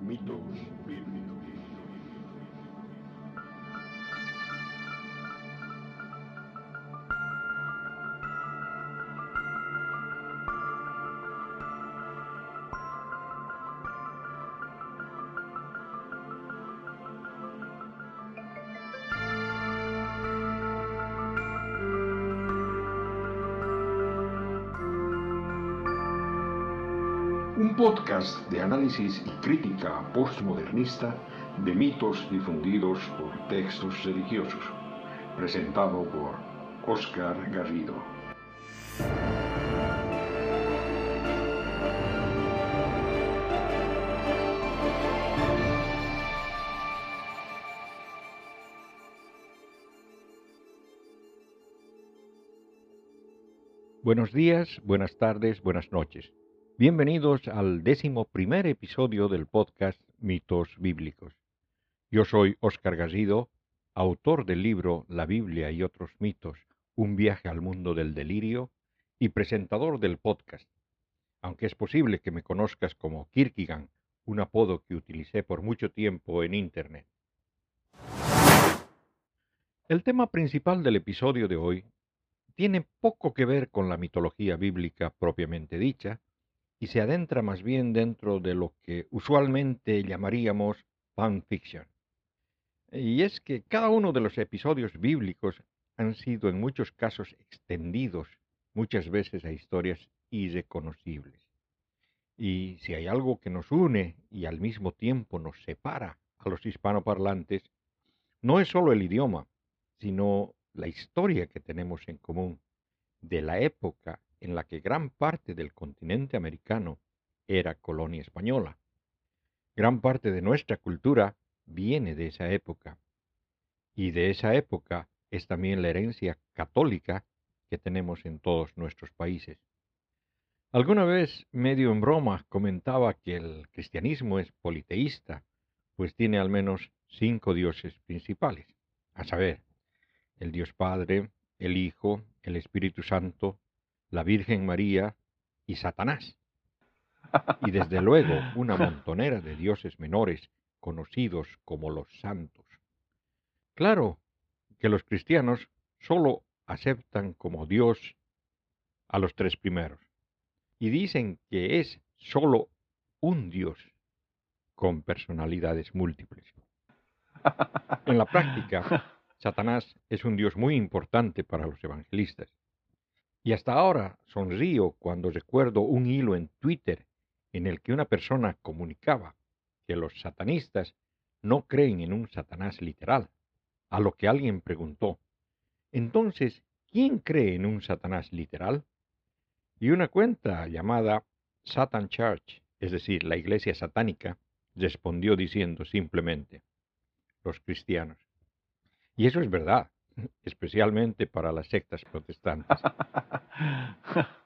Mitos bíblicos. Podcast de análisis y crítica postmodernista de mitos difundidos por textos religiosos, presentado por Oscar Garrido. Buenos días, buenas tardes, buenas noches. Bienvenidos al décimo primer episodio del podcast Mitos Bíblicos. Yo soy Óscar Garrido, autor del libro La Biblia y otros mitos, un viaje al mundo del delirio, y presentador del podcast, aunque es posible que me conozcas como Kirkigan, un apodo que utilicé por mucho tiempo en Internet. El tema principal del episodio de hoy tiene poco que ver con la mitología bíblica propiamente dicha, y se adentra más bien dentro de lo que usualmente llamaríamos fanfiction. Y es que cada uno de los episodios bíblicos han sido en muchos casos extendidos muchas veces a historias irreconocibles. Y si hay algo que nos une y al mismo tiempo nos separa a los hispanoparlantes, no es solo el idioma, sino la historia que tenemos en común de la época en la que gran parte del continente americano era colonia española. Gran parte de nuestra cultura viene de esa época. Y de esa época es también la herencia católica que tenemos en todos nuestros países. Alguna vez, medio en broma, comentaba que el cristianismo es politeísta, pues tiene al menos cinco dioses principales, a saber, el Dios Padre, el Hijo, el Espíritu Santo, la Virgen María y Satanás. Y desde luego una montonera de dioses menores conocidos como los santos. Claro que los cristianos solo aceptan como Dios a los tres primeros y dicen que es solo un Dios con personalidades múltiples. En la práctica, Satanás es un dios muy importante para los evangelistas. Y hasta ahora sonrío cuando recuerdo un hilo en Twitter en el que una persona comunicaba que los satanistas no creen en un Satanás literal, a lo que alguien preguntó, entonces, ¿quién cree en un Satanás literal? Y una cuenta llamada Satan Church, es decir, la iglesia satánica, respondió diciendo simplemente, los cristianos. Y eso es verdad, especialmente para las sectas protestantes.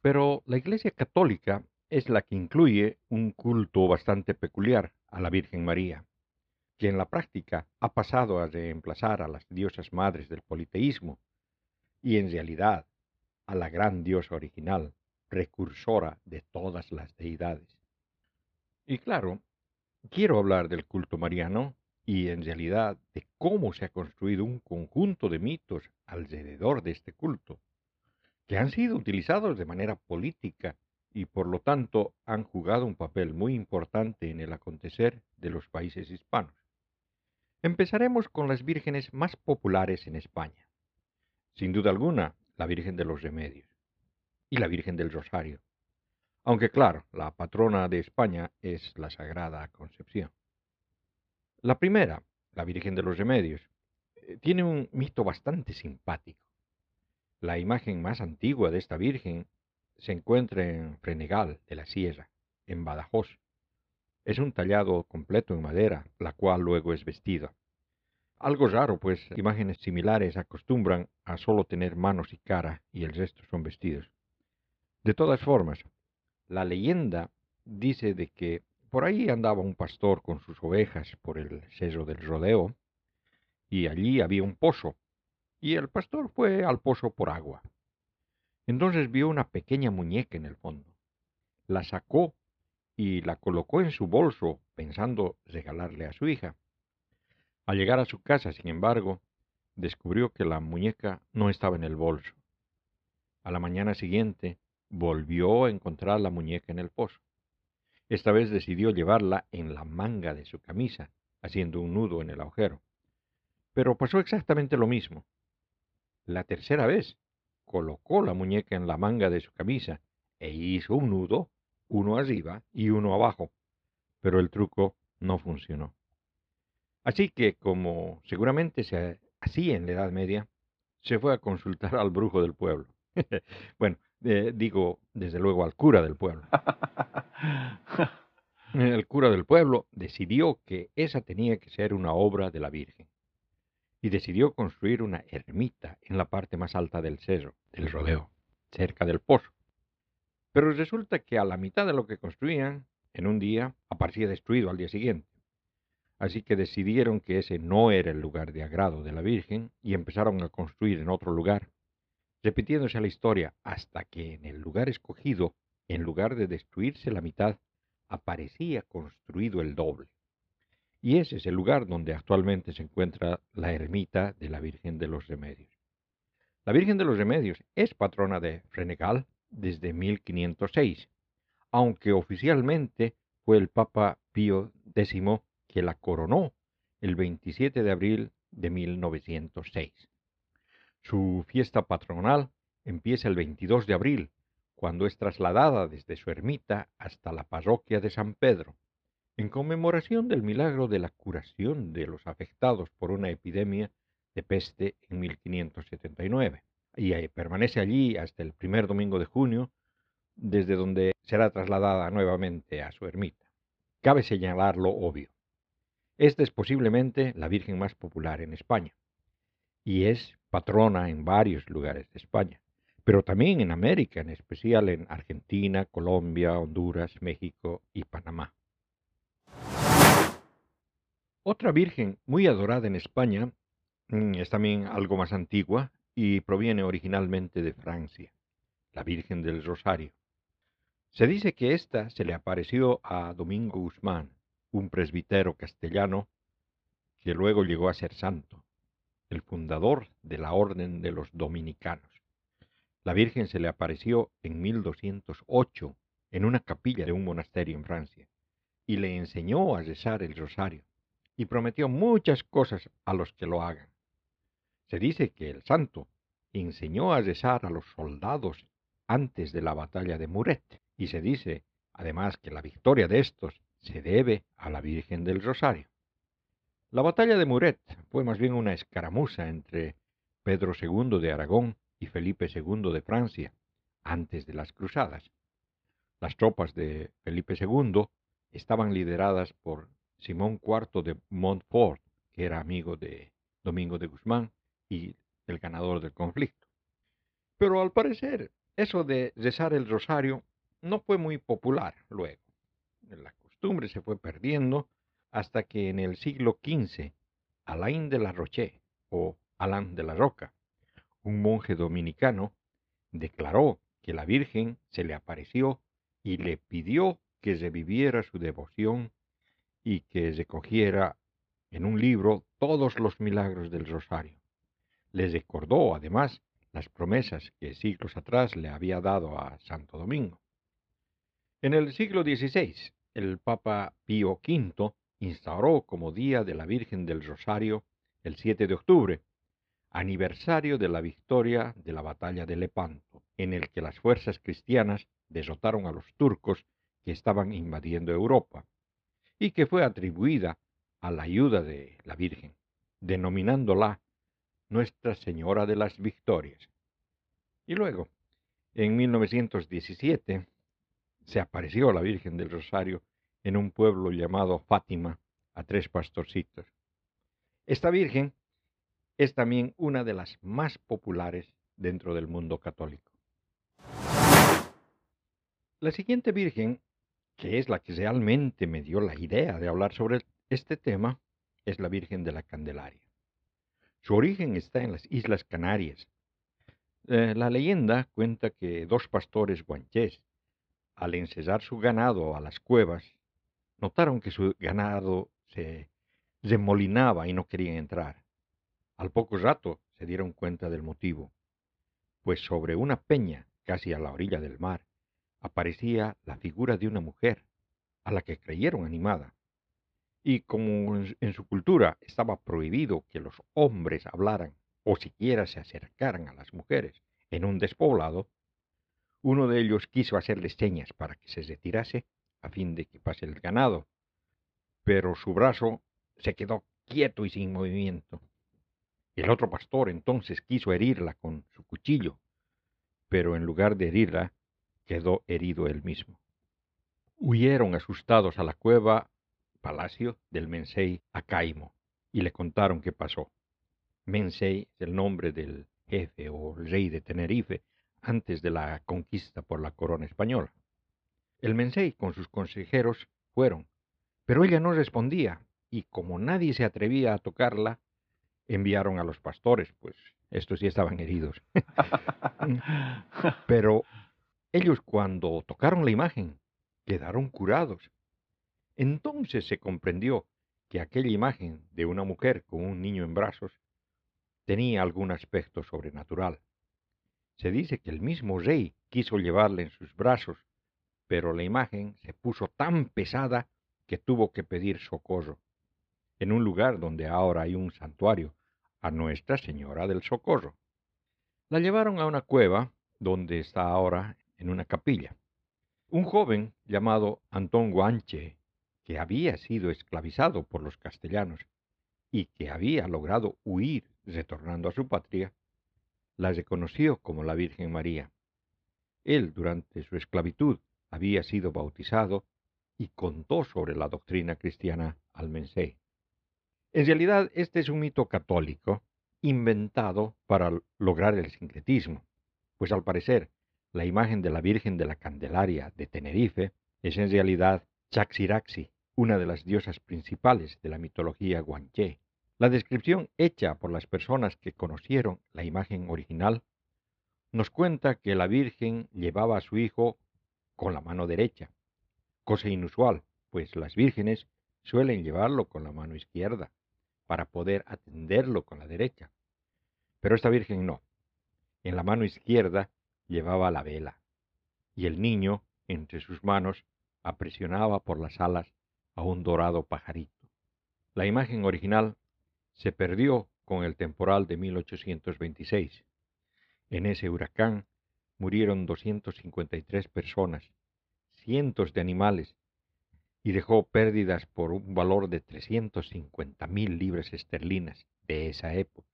Pero la Iglesia Católica es la que incluye un culto bastante peculiar a la Virgen María, que en la práctica ha pasado a reemplazar a las diosas madres del politeísmo y en realidad a la gran diosa original, precursora de todas las deidades. Y claro, quiero hablar del culto mariano y en realidad de cómo se ha construido un conjunto de mitos alrededor de este culto, que han sido utilizados de manera política y por lo tanto han jugado un papel muy importante en el acontecer de los países hispanos. Empezaremos con las vírgenes más populares en España. Sin duda alguna, la Virgen de los Remedios y la Virgen del Rosario. Aunque claro, la patrona de España es la Sagrada Concepción. La primera, la Virgen de los Remedios, eh, tiene un mito bastante simpático. La imagen más antigua de esta Virgen se encuentra en Frenegal de la Sierra, en Badajoz. Es un tallado completo en madera, la cual luego es vestida. Algo raro, pues imágenes similares acostumbran a solo tener manos y cara y el resto son vestidos. De todas formas, la leyenda dice de que por ahí andaba un pastor con sus ovejas por el sello del rodeo, y allí había un pozo, y el pastor fue al pozo por agua. Entonces vio una pequeña muñeca en el fondo. La sacó y la colocó en su bolso pensando regalarle a su hija. Al llegar a su casa, sin embargo, descubrió que la muñeca no estaba en el bolso. A la mañana siguiente volvió a encontrar la muñeca en el pozo. Esta vez decidió llevarla en la manga de su camisa, haciendo un nudo en el agujero. Pero pasó exactamente lo mismo. La tercera vez colocó la muñeca en la manga de su camisa e hizo un nudo, uno arriba y uno abajo, pero el truco no funcionó. Así que, como seguramente se hacía en la Edad Media, se fue a consultar al brujo del pueblo. bueno, eh, digo, desde luego al cura del pueblo. El cura del pueblo decidió que esa tenía que ser una obra de la Virgen y decidió construir una ermita en la parte más alta del cerro, del rodeo, cerca del pozo. Pero resulta que a la mitad de lo que construían, en un día, aparecía destruido al día siguiente. Así que decidieron que ese no era el lugar de agrado de la Virgen y empezaron a construir en otro lugar, repitiéndose la historia hasta que en el lugar escogido, en lugar de destruirse la mitad, aparecía construido el doble. Y ese es el lugar donde actualmente se encuentra la ermita de la Virgen de los Remedios. La Virgen de los Remedios es patrona de Frenegal desde 1506, aunque oficialmente fue el Papa Pío X que la coronó el 27 de abril de 1906. Su fiesta patronal empieza el 22 de abril, cuando es trasladada desde su ermita hasta la parroquia de San Pedro, en conmemoración del milagro de la curación de los afectados por una epidemia de peste en 1579, y permanece allí hasta el primer domingo de junio, desde donde será trasladada nuevamente a su ermita. Cabe señalar lo obvio. Esta es posiblemente la Virgen más popular en España, y es patrona en varios lugares de España pero también en América, en especial en Argentina, Colombia, Honduras, México y Panamá. Otra virgen muy adorada en España mm, es también algo más antigua y proviene originalmente de Francia, la Virgen del Rosario. Se dice que ésta se le apareció a Domingo Guzmán, un presbítero castellano que luego llegó a ser santo, el fundador de la Orden de los Dominicanos. La Virgen se le apareció en 1208 en una capilla de un monasterio en Francia y le enseñó a rezar el rosario y prometió muchas cosas a los que lo hagan. Se dice que el santo enseñó a rezar a los soldados antes de la batalla de Muret y se dice además que la victoria de estos se debe a la Virgen del Rosario. La batalla de Muret fue más bien una escaramuza entre Pedro II de Aragón y Felipe II de Francia, antes de las cruzadas. Las tropas de Felipe II estaban lideradas por Simón IV de Montfort, que era amigo de Domingo de Guzmán y el ganador del conflicto. Pero al parecer, eso de rezar el rosario no fue muy popular luego. La costumbre se fue perdiendo hasta que en el siglo XV Alain de la Roche o Alain de la Roca un monje dominicano, declaró que la Virgen se le apareció y le pidió que reviviera su devoción y que recogiera en un libro todos los milagros del rosario. Le recordó además las promesas que siglos atrás le había dado a Santo Domingo. En el siglo XVI, el Papa Pío V instauró como Día de la Virgen del Rosario el 7 de octubre, aniversario de la victoria de la batalla de Lepanto, en el que las fuerzas cristianas derrotaron a los turcos que estaban invadiendo Europa, y que fue atribuida a la ayuda de la Virgen, denominándola Nuestra Señora de las Victorias. Y luego, en 1917, se apareció la Virgen del Rosario en un pueblo llamado Fátima a tres pastorcitos. Esta Virgen es también una de las más populares dentro del mundo católico. La siguiente Virgen, que es la que realmente me dio la idea de hablar sobre este tema, es la Virgen de la Candelaria. Su origen está en las Islas Canarias. Eh, la leyenda cuenta que dos pastores guanchés al encesar su ganado a las cuevas, notaron que su ganado se remolinaba y no querían entrar. Al poco rato se dieron cuenta del motivo, pues sobre una peña, casi a la orilla del mar, aparecía la figura de una mujer, a la que creyeron animada. Y como en su cultura estaba prohibido que los hombres hablaran o siquiera se acercaran a las mujeres en un despoblado, uno de ellos quiso hacerles señas para que se retirase a fin de que pase el ganado, pero su brazo se quedó quieto y sin movimiento. El otro pastor entonces quiso herirla con su cuchillo, pero en lugar de herirla, quedó herido él mismo. Huyeron asustados a la cueva palacio del Mensei Acaimo y le contaron qué pasó. Mensei es el nombre del jefe o rey de Tenerife antes de la conquista por la corona española. El Mensei con sus consejeros fueron, pero ella no respondía, y como nadie se atrevía a tocarla, enviaron a los pastores, pues estos sí estaban heridos. pero ellos cuando tocaron la imagen quedaron curados. Entonces se comprendió que aquella imagen de una mujer con un niño en brazos tenía algún aspecto sobrenatural. Se dice que el mismo rey quiso llevarle en sus brazos, pero la imagen se puso tan pesada que tuvo que pedir socorro, en un lugar donde ahora hay un santuario, a Nuestra Señora del Socorro. La llevaron a una cueva, donde está ahora en una capilla. Un joven llamado Antón Guanche, que había sido esclavizado por los castellanos y que había logrado huir retornando a su patria, la reconoció como la Virgen María. Él, durante su esclavitud, había sido bautizado y contó sobre la doctrina cristiana al Mensei. En realidad, este es un mito católico inventado para lograr el sincretismo, pues al parecer la imagen de la Virgen de la Candelaria de Tenerife es en realidad Chaxiraxi, una de las diosas principales de la mitología guanche. La descripción hecha por las personas que conocieron la imagen original nos cuenta que la Virgen llevaba a su hijo con la mano derecha, cosa inusual, pues las vírgenes suelen llevarlo con la mano izquierda para poder atenderlo con la derecha. Pero esta Virgen no. En la mano izquierda llevaba la vela, y el niño, entre sus manos, apresionaba por las alas a un dorado pajarito. La imagen original se perdió con el temporal de 1826. En ese huracán murieron 253 personas, cientos de animales, y dejó pérdidas por un valor de 350 mil libras esterlinas de esa época.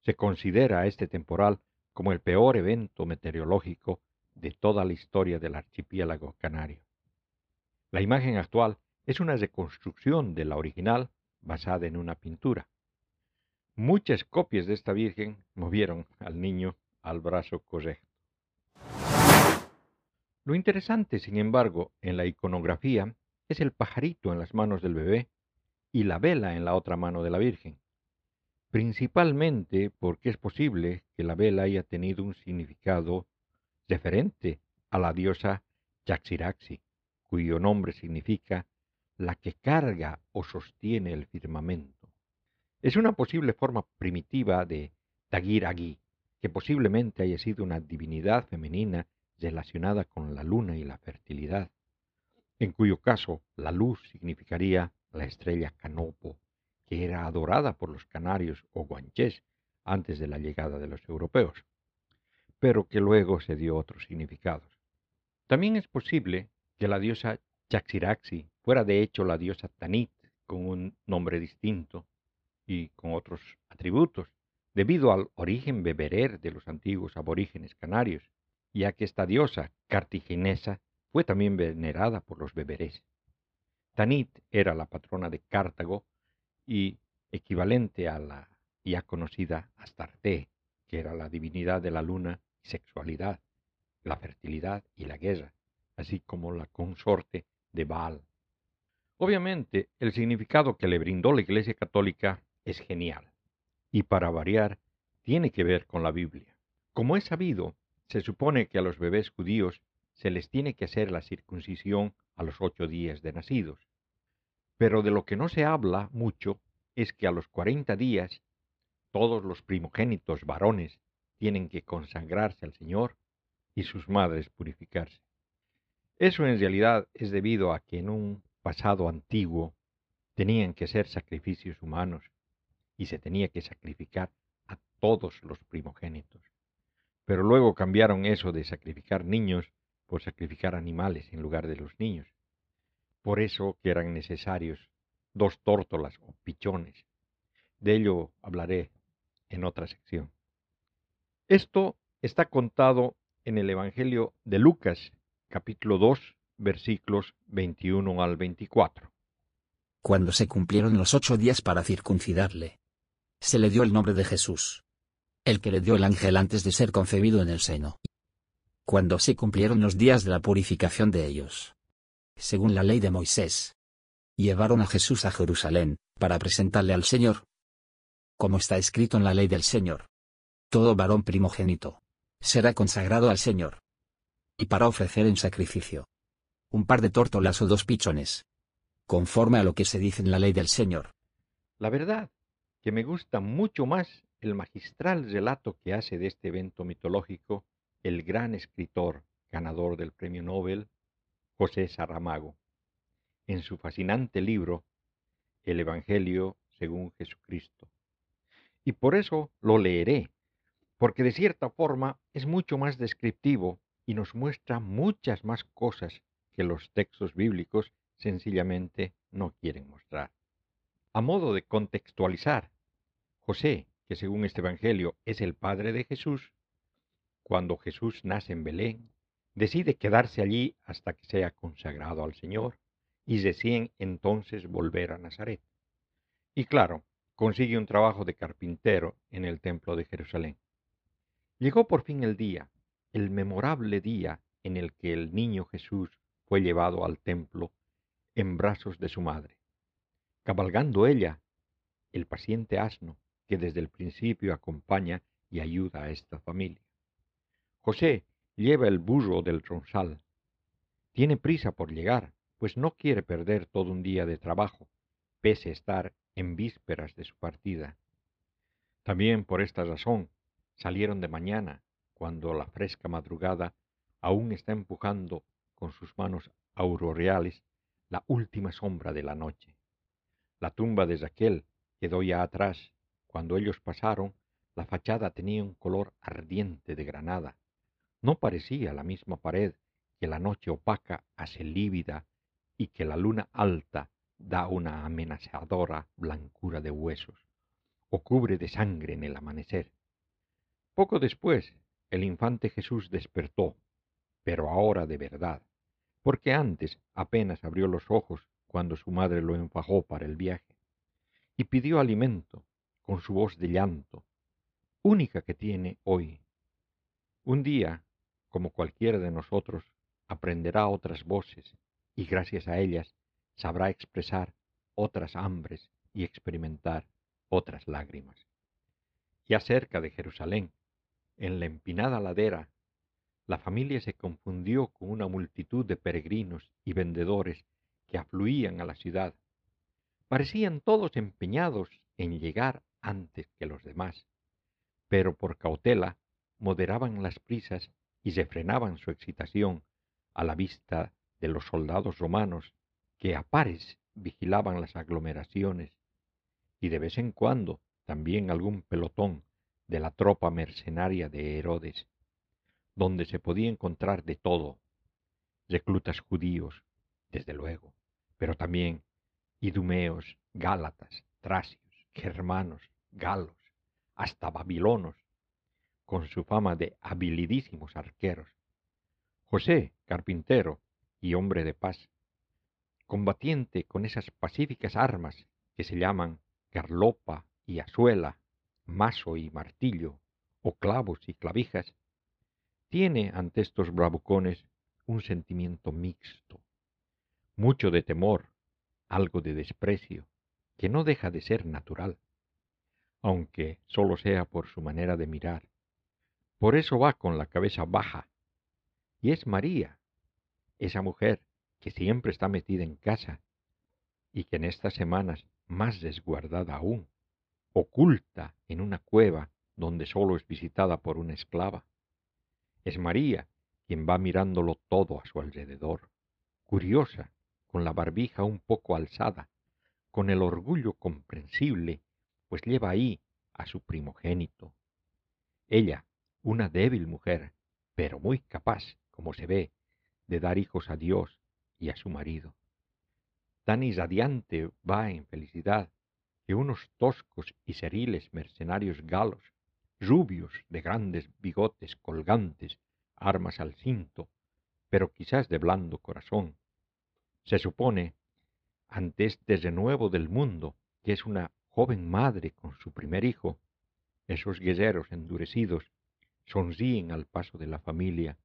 Se considera este temporal como el peor evento meteorológico de toda la historia del archipiélago canario. La imagen actual es una reconstrucción de la original basada en una pintura. Muchas copias de esta Virgen movieron al niño al brazo correcto. Lo interesante, sin embargo, en la iconografía es el pajarito en las manos del bebé y la vela en la otra mano de la Virgen, principalmente porque es posible que la vela haya tenido un significado referente a la diosa Yaxiraxi, cuyo nombre significa la que carga o sostiene el firmamento. Es una posible forma primitiva de Tagir que posiblemente haya sido una divinidad femenina relacionada con la luna y la fertilidad, en cuyo caso la luz significaría la estrella Canopo, que era adorada por los canarios o guanchés antes de la llegada de los europeos, pero que luego se dio otros significados. También es posible que la diosa Chaxiraxi fuera de hecho la diosa Tanit con un nombre distinto y con otros atributos, debido al origen beberer de los antiguos aborígenes canarios, ya que esta diosa cartaginesa fue también venerada por los beberés. Tanit era la patrona de Cartago y equivalente a la ya conocida Astarte, que era la divinidad de la luna y sexualidad, la fertilidad y la guerra, así como la consorte de Baal. Obviamente, el significado que le brindó la Iglesia Católica es genial, y para variar, tiene que ver con la Biblia. Como es sabido, se supone que a los bebés judíos se les tiene que hacer la circuncisión a los ocho días de nacidos. Pero de lo que no se habla mucho es que a los cuarenta días todos los primogénitos varones tienen que consagrarse al Señor y sus madres purificarse. Eso en realidad es debido a que en un pasado antiguo tenían que ser sacrificios humanos y se tenía que sacrificar a todos los primogénitos. Pero luego cambiaron eso de sacrificar niños por sacrificar animales en lugar de los niños. Por eso que eran necesarios dos tórtolas o pichones. De ello hablaré en otra sección. Esto está contado en el Evangelio de Lucas, capítulo 2, versículos 21 al 24. Cuando se cumplieron los ocho días para circuncidarle, se le dio el nombre de Jesús, el que le dio el ángel antes de ser concebido en el seno. Cuando se cumplieron los días de la purificación de ellos, según la ley de Moisés, llevaron a Jesús a Jerusalén, para presentarle al Señor. Como está escrito en la ley del Señor. Todo varón primogénito será consagrado al Señor. Y para ofrecer en sacrificio un par de tórtolas o dos pichones. Conforme a lo que se dice en la ley del Señor. La verdad, que me gusta mucho más el magistral relato que hace de este evento mitológico el gran escritor ganador del premio Nobel, José Saramago en su fascinante libro El Evangelio según Jesucristo. Y por eso lo leeré, porque de cierta forma es mucho más descriptivo y nos muestra muchas más cosas que los textos bíblicos sencillamente no quieren mostrar. A modo de contextualizar, José, que según este Evangelio es el padre de Jesús, cuando Jesús nace en Belén, decide quedarse allí hasta que sea consagrado al Señor y deciden entonces volver a Nazaret. Y claro, consigue un trabajo de carpintero en el templo de Jerusalén. Llegó por fin el día, el memorable día en el que el niño Jesús fue llevado al templo en brazos de su madre, cabalgando ella el paciente asno que desde el principio acompaña y ayuda a esta familia. José lleva el burro del tronzal. Tiene prisa por llegar, pues no quiere perder todo un día de trabajo, pese a estar en vísperas de su partida. También por esta razón salieron de mañana, cuando la fresca madrugada aún está empujando con sus manos auroreales la última sombra de la noche. La tumba de Raquel quedó ya atrás. Cuando ellos pasaron, la fachada tenía un color ardiente de granada. No parecía la misma pared que la noche opaca hace lívida y que la luna alta da una amenazadora blancura de huesos, o cubre de sangre en el amanecer. Poco después, el infante Jesús despertó, pero ahora de verdad, porque antes apenas abrió los ojos cuando su madre lo enfajó para el viaje, y pidió alimento con su voz de llanto, única que tiene hoy. Un día, como cualquiera de nosotros, aprenderá otras voces y gracias a ellas sabrá expresar otras hambres y experimentar otras lágrimas. Ya cerca de Jerusalén, en la empinada ladera, la familia se confundió con una multitud de peregrinos y vendedores que afluían a la ciudad. Parecían todos empeñados en llegar antes que los demás, pero por cautela moderaban las prisas y refrenaban su excitación a la vista de los soldados romanos que a pares vigilaban las aglomeraciones y de vez en cuando también algún pelotón de la tropa mercenaria de Herodes, donde se podía encontrar de todo, reclutas judíos, desde luego, pero también idumeos, gálatas, tracios, germanos, galos, hasta babilonos, con su fama de habilidísimos arqueros. José, carpintero, y hombre de paz, combatiente con esas pacíficas armas que se llaman garlopa y azuela, mazo y martillo, o clavos y clavijas, tiene ante estos bravucones un sentimiento mixto, mucho de temor, algo de desprecio, que no deja de ser natural, aunque solo sea por su manera de mirar. Por eso va con la cabeza baja, y es María esa mujer que siempre está metida en casa y que en estas semanas más desguardada aún, oculta en una cueva donde solo es visitada por una esclava. Es María quien va mirándolo todo a su alrededor, curiosa, con la barbija un poco alzada, con el orgullo comprensible, pues lleva ahí a su primogénito. Ella, una débil mujer, pero muy capaz, como se ve, de dar hijos a Dios y a su marido. Tan irradiante va en felicidad que unos toscos y seriles mercenarios galos, rubios de grandes bigotes colgantes, armas al cinto, pero quizás de blando corazón, se supone, ante este renuevo del mundo, que es una joven madre con su primer hijo, esos guerreros endurecidos sonríen al paso de la familia,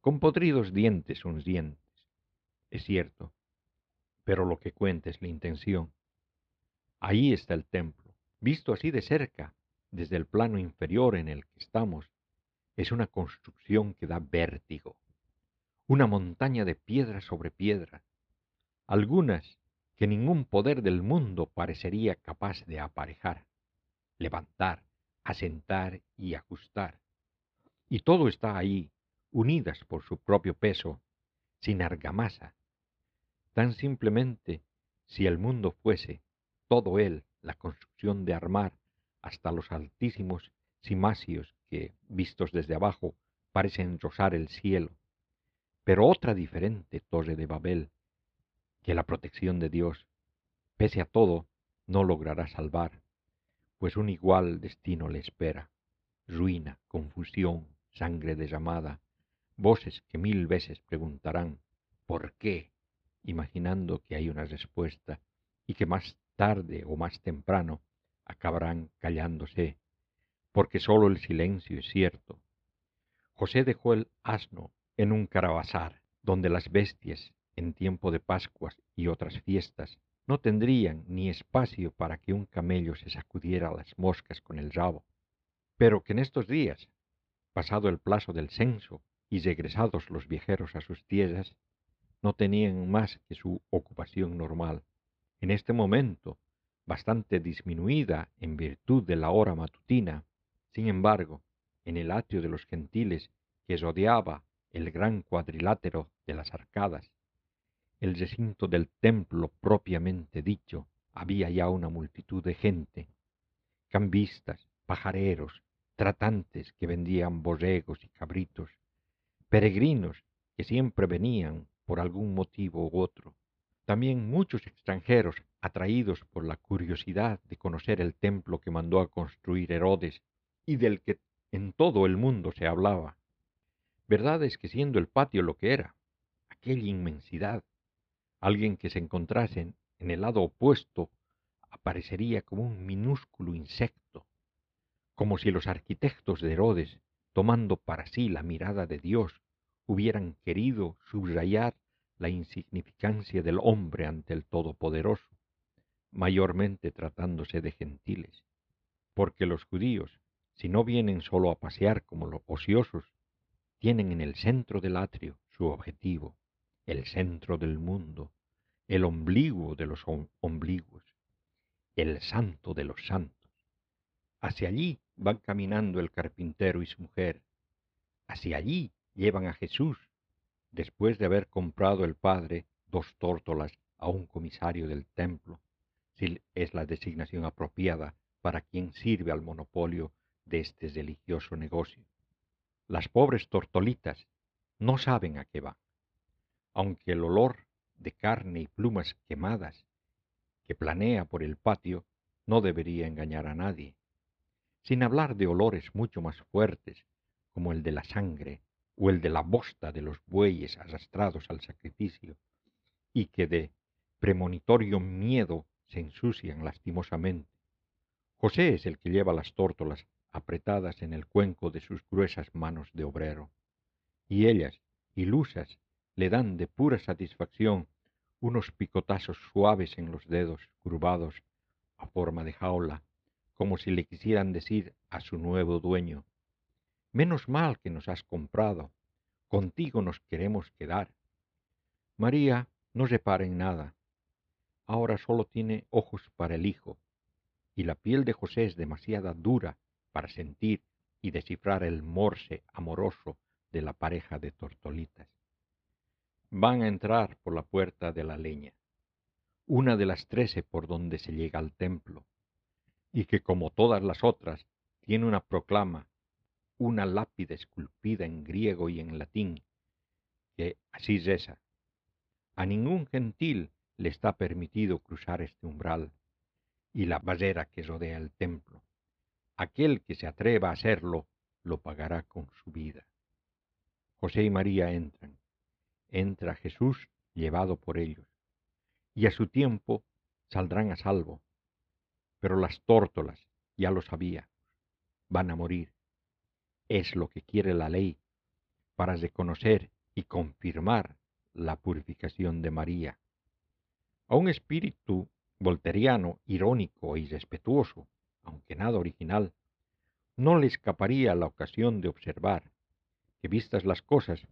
con podridos dientes sonrientes. Es cierto, pero lo que cuenta es la intención. Ahí está el templo, visto así de cerca, desde el plano inferior en el que estamos, es una construcción que da vértigo, una montaña de piedra sobre piedra, algunas que ningún poder del mundo parecería capaz de aparejar, levantar, asentar y ajustar. Y todo está ahí, unidas por su propio peso, sin argamasa. Tan simplemente, si el mundo fuese, todo él, la construcción de armar, hasta los altísimos cimasios que, vistos desde abajo, parecen rozar el cielo. Pero otra diferente torre de Babel, que la protección de Dios, pese a todo, no logrará salvar, pues un igual destino le espera. Ruina, confusión, sangre derramada, voces que mil veces preguntarán ¿por qué? imaginando que hay una respuesta y que más tarde o más temprano acabarán callándose, porque sólo el silencio es cierto. José dejó el asno en un caravasar, donde las bestias en tiempo de Pascuas y otras fiestas, no tendrían ni espacio para que un camello se sacudiera las moscas con el rabo, pero que en estos días, pasado el plazo del censo y regresados los viajeros a sus tierras, no tenían más que su ocupación normal. En este momento, bastante disminuida en virtud de la hora matutina, sin embargo, en el atrio de los gentiles que rodeaba el gran cuadrilátero de las arcadas, el recinto del templo propiamente dicho, había ya una multitud de gente, cambistas, pajareros, tratantes que vendían borregos y cabritos, peregrinos que siempre venían por algún motivo u otro, también muchos extranjeros atraídos por la curiosidad de conocer el templo que mandó a construir Herodes y del que en todo el mundo se hablaba. Verdad es que siendo el patio lo que era, aquella inmensidad, Alguien que se encontrase en el lado opuesto aparecería como un minúsculo insecto, como si los arquitectos de Herodes, tomando para sí la mirada de Dios, hubieran querido subrayar la insignificancia del hombre ante el Todopoderoso, mayormente tratándose de gentiles, porque los judíos, si no vienen solo a pasear como los ociosos, tienen en el centro del atrio su objetivo, el centro del mundo, el ombligo de los ombligos, el santo de los santos. Hacia allí van caminando el carpintero y su mujer. Hacia allí llevan a Jesús, después de haber comprado el Padre dos tórtolas a un comisario del templo, si es la designación apropiada para quien sirve al monopolio de este religioso negocio. Las pobres tortolitas no saben a qué van aunque el olor de carne y plumas quemadas que planea por el patio no debería engañar a nadie, sin hablar de olores mucho más fuertes como el de la sangre o el de la bosta de los bueyes arrastrados al sacrificio, y que de premonitorio miedo se ensucian lastimosamente. José es el que lleva las tórtolas apretadas en el cuenco de sus gruesas manos de obrero, y ellas, ilusas le dan de pura satisfacción unos picotazos suaves en los dedos curvados a forma de jaula, como si le quisieran decir a su nuevo dueño, menos mal que nos has comprado, contigo nos queremos quedar, María no repara en nada. Ahora solo tiene ojos para el Hijo, y la piel de José es demasiado dura para sentir y descifrar el morse amoroso de la pareja de tortolitas. Van a entrar por la puerta de la leña, una de las trece por donde se llega al templo, y que como todas las otras tiene una proclama, una lápida esculpida en griego y en latín, que así reza. A ningún gentil le está permitido cruzar este umbral y la barrera que rodea el templo. Aquel que se atreva a hacerlo lo pagará con su vida. José y María entran. Entra Jesús llevado por ellos. Y a su tiempo saldrán a salvo. Pero las tórtolas, ya lo sabía, van a morir. Es lo que quiere la ley para reconocer y confirmar la purificación de María. A un espíritu volteriano, irónico y respetuoso, aunque nada original, no le escaparía la ocasión de observar que, vistas las cosas,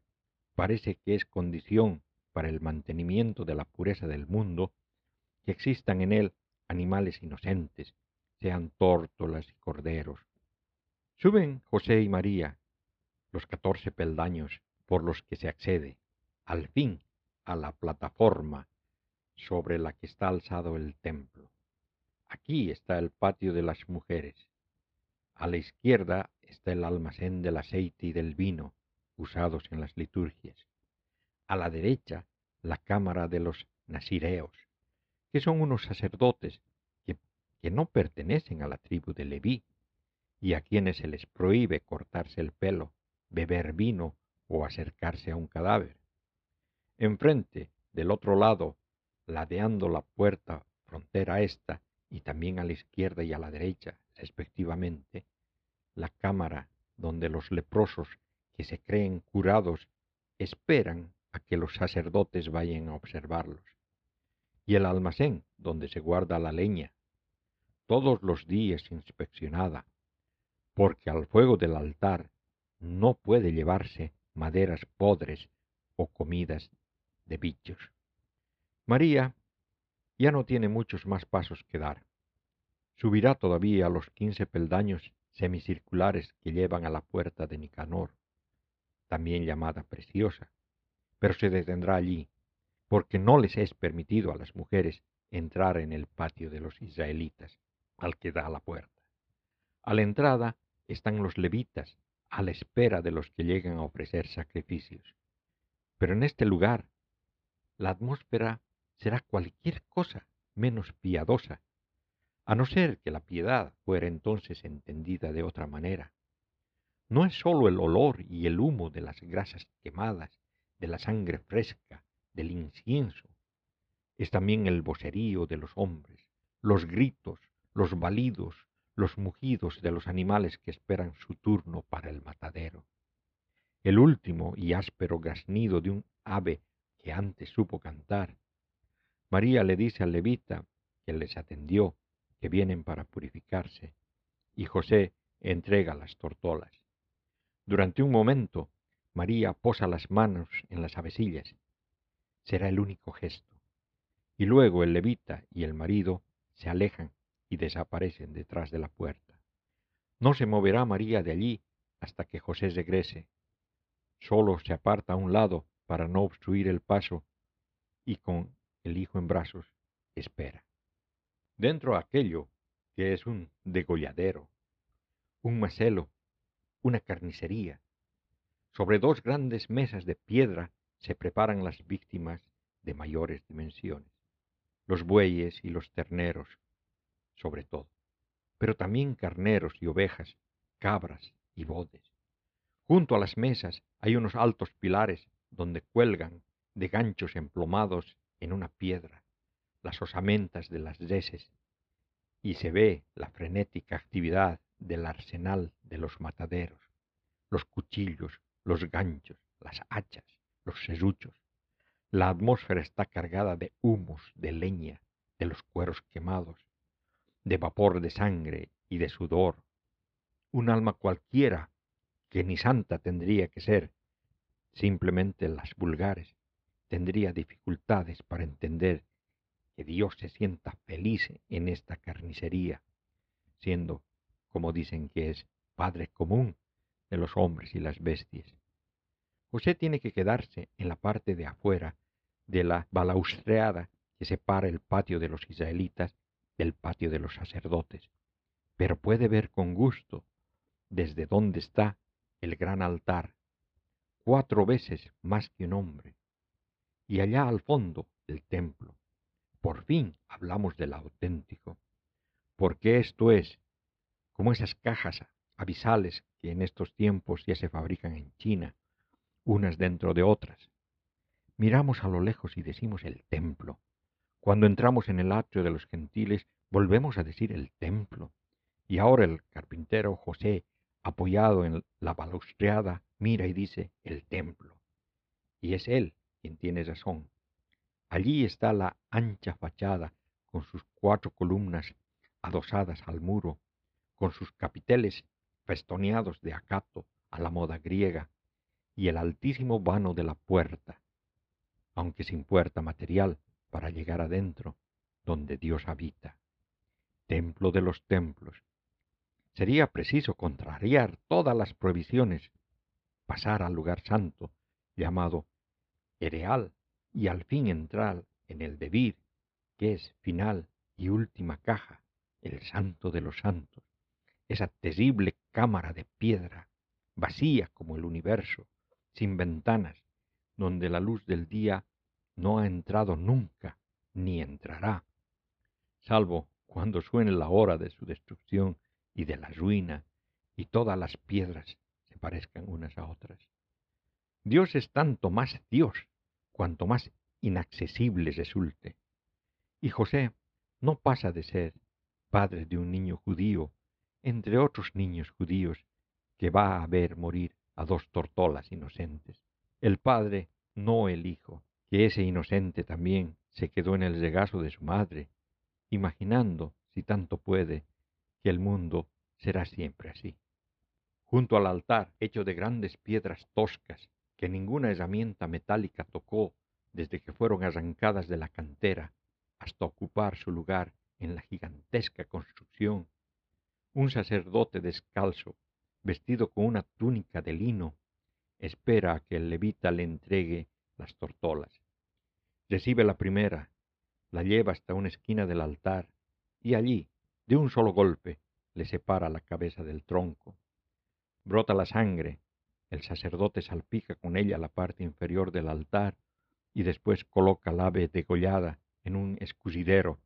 parece que es condición para el mantenimiento de la pureza del mundo que existan en él animales inocentes, sean tórtolas y corderos. Suben José y María los catorce peldaños por los que se accede, al fin, a la plataforma sobre la que está alzado el templo. Aquí está el patio de las mujeres. A la izquierda está el almacén del aceite y del vino usados en las liturgias. A la derecha, la cámara de los nasireos, que son unos sacerdotes que, que no pertenecen a la tribu de Leví y a quienes se les prohíbe cortarse el pelo, beber vino o acercarse a un cadáver. Enfrente, del otro lado, ladeando la puerta frontera esta y también a la izquierda y a la derecha, respectivamente, la cámara donde los leprosos que se creen curados esperan a que los sacerdotes vayan a observarlos, y el almacén donde se guarda la leña, todos los días inspeccionada, porque al fuego del altar no puede llevarse maderas podres o comidas de bichos. María ya no tiene muchos más pasos que dar. Subirá todavía a los quince peldaños semicirculares que llevan a la puerta de Nicanor, también llamada preciosa, pero se detendrá allí, porque no les es permitido a las mujeres entrar en el patio de los israelitas, al que da la puerta. A la entrada están los levitas, a la espera de los que llegan a ofrecer sacrificios. Pero en este lugar, la atmósfera será cualquier cosa menos piadosa, a no ser que la piedad fuera entonces entendida de otra manera. No es sólo el olor y el humo de las grasas quemadas, de la sangre fresca, del incienso, es también el vocerío de los hombres, los gritos, los balidos, los mugidos de los animales que esperan su turno para el matadero. El último y áspero graznido de un ave que antes supo cantar, María le dice al levita, que les atendió, que vienen para purificarse, y José entrega las tortolas. Durante un momento, María posa las manos en las avecillas. Será el único gesto. Y luego el levita y el marido se alejan y desaparecen detrás de la puerta. No se moverá María de allí hasta que José regrese. Solo se aparta a un lado para no obstruir el paso y con el hijo en brazos, espera. Dentro aquello que es un degolladero, un macelo, una carnicería, sobre dos grandes mesas de piedra se preparan las víctimas de mayores dimensiones, los bueyes y los terneros, sobre todo, pero también carneros y ovejas, cabras y bodes. Junto a las mesas hay unos altos pilares donde cuelgan de ganchos emplomados en una piedra las osamentas de las reses y se ve la frenética actividad del arsenal de los mataderos, los cuchillos, los ganchos, las hachas, los serruchos. La atmósfera está cargada de humos, de leña, de los cueros quemados, de vapor de sangre y de sudor. Un alma cualquiera, que ni santa tendría que ser, simplemente las vulgares, tendría dificultades para entender que Dios se sienta feliz en esta carnicería, siendo, como dicen que es, Padre común de los hombres y las bestias. José tiene que quedarse en la parte de afuera de la balaustreada que separa el patio de los israelitas del patio de los sacerdotes, pero puede ver con gusto desde donde está el gran altar, cuatro veces más que un hombre, y allá al fondo el templo. Por fin hablamos del auténtico, porque esto es como esas cajas avisales que en estos tiempos ya se fabrican en China, unas dentro de otras. Miramos a lo lejos y decimos el templo. Cuando entramos en el atrio de los gentiles, volvemos a decir el templo. Y ahora el carpintero José, apoyado en la balaustrada, mira y dice el templo. Y es él quien tiene razón. Allí está la ancha fachada con sus cuatro columnas adosadas al muro, con sus capiteles festoneados de acato a la moda griega, y el altísimo vano de la puerta, aunque sin puerta material para llegar adentro, donde Dios habita. Templo de los templos. Sería preciso contrariar todas las prohibiciones, pasar al lugar santo, llamado Ereal, y al fin entrar en el debir, que es final y última caja, el santo de los santos, esa terrible cámara de piedra, vacía como el universo, sin ventanas, donde la luz del día no ha entrado nunca ni entrará, salvo cuando suene la hora de su destrucción y de la ruina, y todas las piedras se parezcan unas a otras. Dios es tanto más Dios cuanto más inaccesible resulte. Y José no pasa de ser padre de un niño judío entre otros niños judíos que va a ver morir a dos tortolas inocentes. El padre, no el hijo, que ese inocente también se quedó en el regazo de su madre, imaginando, si tanto puede, que el mundo será siempre así. Junto al altar, hecho de grandes piedras toscas, que ninguna herramienta metálica tocó desde que fueron arrancadas de la cantera hasta ocupar su lugar en la gigantesca construcción, un sacerdote descalzo, vestido con una túnica de lino, espera a que el levita le entregue las tortolas. Recibe la primera, la lleva hasta una esquina del altar y allí, de un solo golpe, le separa la cabeza del tronco. Brota la sangre, el sacerdote salpica con ella la parte inferior del altar y después coloca al ave degollada en un escudero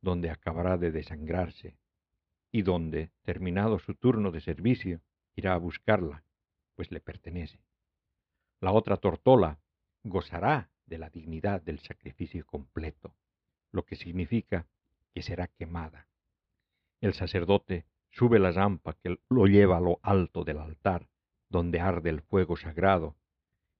donde acabará de desangrarse y donde, terminado su turno de servicio, irá a buscarla, pues le pertenece. La otra tortola gozará de la dignidad del sacrificio completo, lo que significa que será quemada. El sacerdote sube la rampa que lo lleva a lo alto del altar, donde arde el fuego sagrado,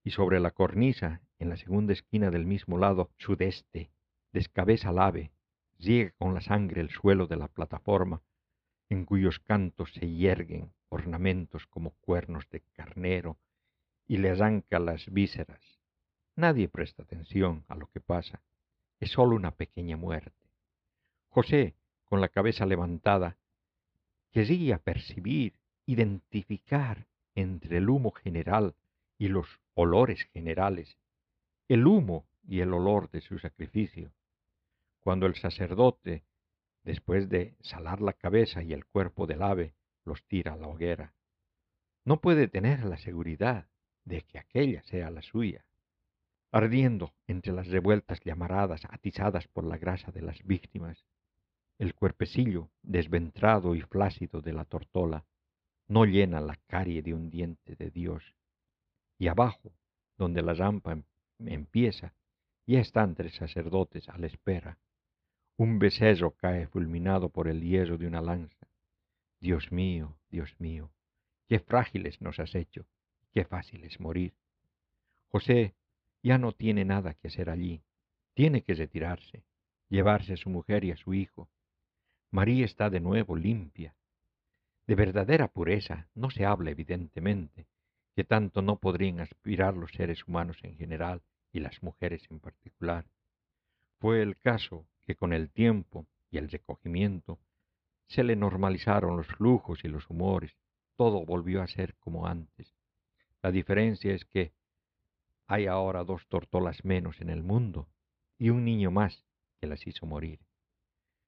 y sobre la cornisa, en la segunda esquina del mismo lado sudeste, descabeza el ave, llega con la sangre el suelo de la plataforma, en cuyos cantos se yerguen ornamentos como cuernos de carnero, y le arranca las vísceras. Nadie presta atención a lo que pasa, es sólo una pequeña muerte. José, con la cabeza levantada, quería percibir, identificar entre el humo general y los olores generales, el humo y el olor de su sacrificio. Cuando el sacerdote, después de salar la cabeza y el cuerpo del ave, los tira a la hoguera, no puede tener la seguridad de que aquella sea la suya. Ardiendo entre las revueltas llamaradas atizadas por la grasa de las víctimas, el cuerpecillo desventrado y flácido de la tortola no llena la carie de un diente de Dios. Y abajo, donde la rampa em-, empieza, ya están tres sacerdotes a la espera. Un becerro cae fulminado por el hierro de una lanza. Dios mío, Dios mío, qué frágiles nos has hecho, qué fácil es morir. José ya no tiene nada que hacer allí, tiene que retirarse, llevarse a su mujer y a su hijo. María está de nuevo limpia, de verdadera pureza no se habla evidentemente, que tanto no podrían aspirar los seres humanos en general y las mujeres en particular. Fue el caso que con el tiempo y el recogimiento se le normalizaron los lujos y los humores, todo volvió a ser como antes. La diferencia es que hay ahora dos tortolas menos en el mundo y un niño más que las hizo morir.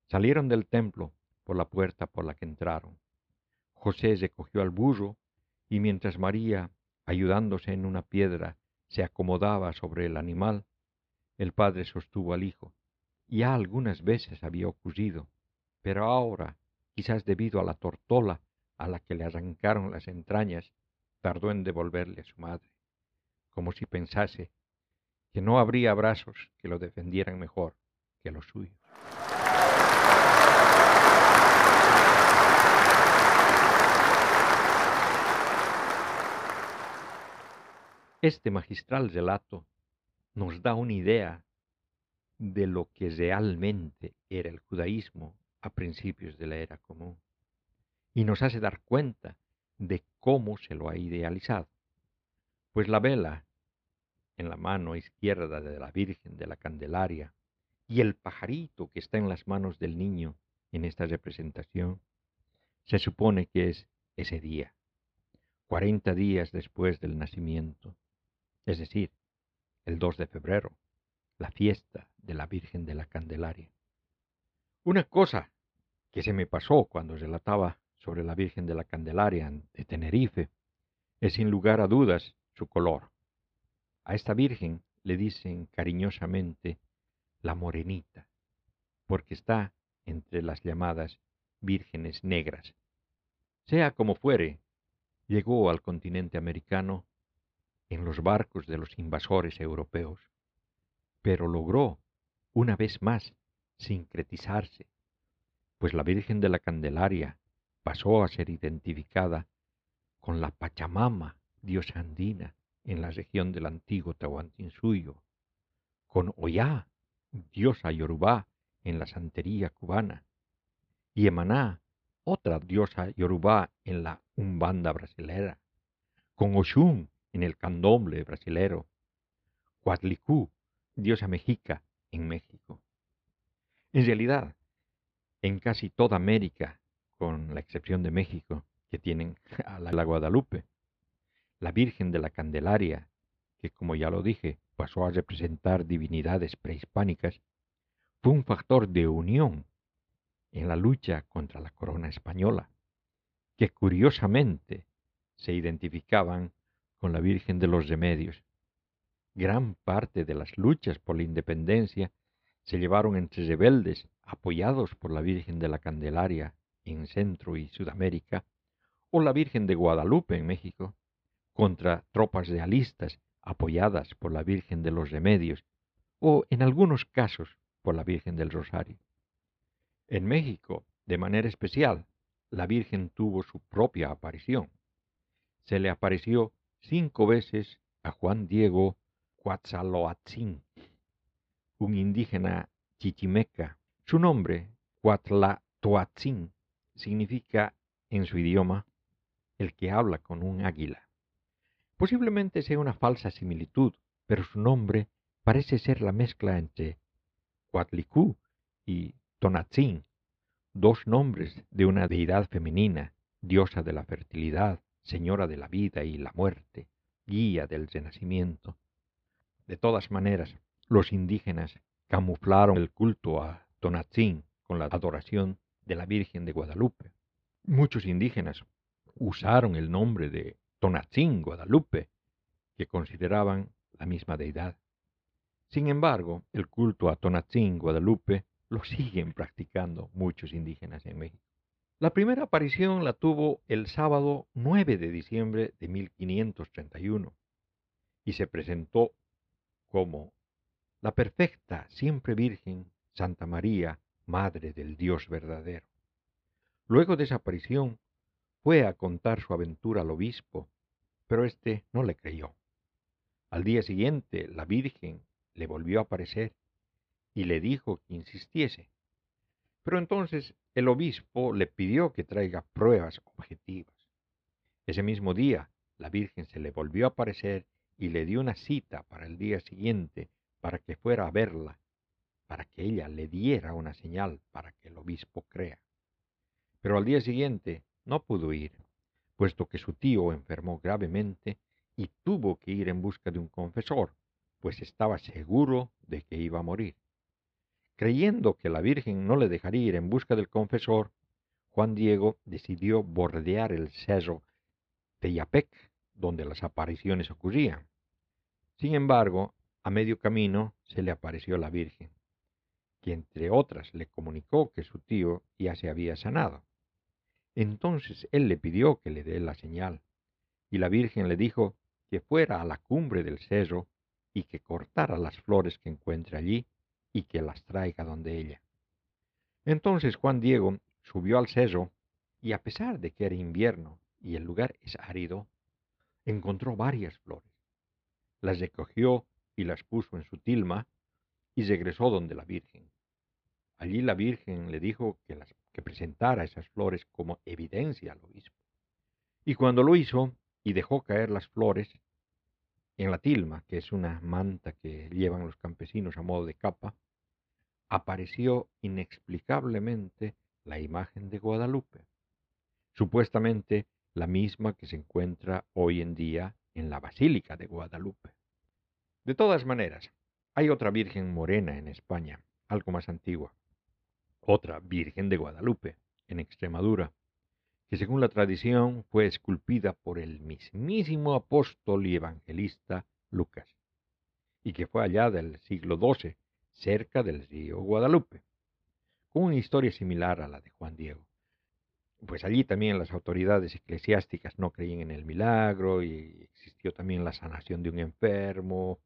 Salieron del templo por la puerta por la que entraron. José recogió al burro y mientras María, ayudándose en una piedra, se acomodaba sobre el animal, el padre sostuvo al hijo. Ya algunas veces había ocurrido, pero ahora, quizás debido a la tortola a la que le arrancaron las entrañas, tardó en devolverle a su madre, como si pensase que no habría brazos que lo defendieran mejor que los suyos. Este magistral relato nos da una idea de lo que realmente era el judaísmo a principios de la era común y nos hace dar cuenta de cómo se lo ha idealizado. Pues la vela en la mano izquierda de la Virgen de la Candelaria y el pajarito que está en las manos del niño en esta representación, se supone que es ese día, cuarenta días después del nacimiento, es decir, el 2 de febrero, la fiesta de la Virgen de la Candelaria. Una cosa que se me pasó cuando relataba sobre la Virgen de la Candelaria de Tenerife es sin lugar a dudas su color. A esta Virgen le dicen cariñosamente la morenita, porque está entre las llamadas vírgenes negras. Sea como fuere, llegó al continente americano en los barcos de los invasores europeos, pero logró, una vez más, sincretizarse, pues la Virgen de la Candelaria pasó a ser identificada con la Pachamama, diosa andina, en la región del antiguo Tahuantinsuyo, con Oyá, diosa yorubá en la santería cubana, y Emaná, otra diosa yorubá en la Umbanda brasilera, con Oshun en el candomble brasilero, Huatlicú, diosa mexica en México. En realidad, en casi toda América, con la excepción de México, que tienen a la Guadalupe, la Virgen de la Candelaria, que como ya lo dije, pasó a representar divinidades prehispánicas, fue un factor de unión en la lucha contra la corona española, que curiosamente se identificaban con la Virgen de los Remedios. Gran parte de las luchas por la independencia se llevaron entre rebeldes apoyados por la Virgen de la Candelaria en Centro y Sudamérica, o la Virgen de Guadalupe en México, contra tropas realistas apoyadas por la Virgen de los Remedios, o en algunos casos por la Virgen del Rosario. En México, de manera especial, la Virgen tuvo su propia aparición. Se le apareció cinco veces a Juan Diego Cuatzaloatzin, un indígena chichimeca. Su nombre, Cuatlatoatzin, significa en su idioma el que habla con un águila. Posiblemente sea una falsa similitud, pero su nombre parece ser la mezcla entre Cuatlicú y Tonatzin, dos nombres de una deidad femenina, diosa de la fertilidad, señora de la vida y la muerte, guía del renacimiento. De todas maneras, los indígenas camuflaron el culto a Tonatzin con la adoración de la Virgen de Guadalupe. Muchos indígenas usaron el nombre de Tonatzin Guadalupe, que consideraban la misma deidad. Sin embargo, el culto a Tonatzin Guadalupe lo siguen practicando muchos indígenas en México. La primera aparición la tuvo el sábado 9 de diciembre de 1531 y se presentó como la perfecta, siempre virgen, Santa María, Madre del Dios verdadero. Luego de esa aparición fue a contar su aventura al obispo, pero éste no le creyó. Al día siguiente la Virgen le volvió a aparecer y le dijo que insistiese. Pero entonces el obispo le pidió que traiga pruebas objetivas. Ese mismo día, la Virgen se le volvió a aparecer y le dio una cita para el día siguiente para que fuera a verla, para que ella le diera una señal para que el obispo crea. Pero al día siguiente no pudo ir, puesto que su tío enfermó gravemente y tuvo que ir en busca de un confesor, pues estaba seguro de que iba a morir. Creyendo que la Virgen no le dejaría ir en busca del confesor, Juan Diego decidió bordear el cerro Teyapec, donde las apariciones ocurrían. Sin embargo, a medio camino se le apareció la Virgen, que entre otras le comunicó que su tío ya se había sanado. Entonces él le pidió que le dé la señal, y la Virgen le dijo que fuera a la cumbre del cerro y que cortara las flores que encuentre allí y que las traiga donde ella. Entonces Juan Diego subió al cerro y a pesar de que era invierno y el lugar es árido, encontró varias flores. Las recogió y las puso en su tilma y regresó donde la Virgen. Allí la Virgen le dijo que, presentara esas flores como evidencia al obispo. Y cuando lo hizo y dejó caer las flores en la tilma, que es una manta que llevan los campesinos a modo de capa, apareció inexplicablemente la imagen de Guadalupe, supuestamente la misma que se encuentra hoy en día en la Basílica de Guadalupe. De todas maneras, hay otra Virgen morena en España, algo más antigua, otra Virgen de Guadalupe, en Extremadura, que según la tradición fue esculpida por el mismísimo apóstol y evangelista Lucas, y que fue allá del siglo XII, cerca del río Guadalupe, con una historia similar a la de Juan Diego. Pues allí también las autoridades eclesiásticas no creían en el milagro y existió también la sanación de un enfermo,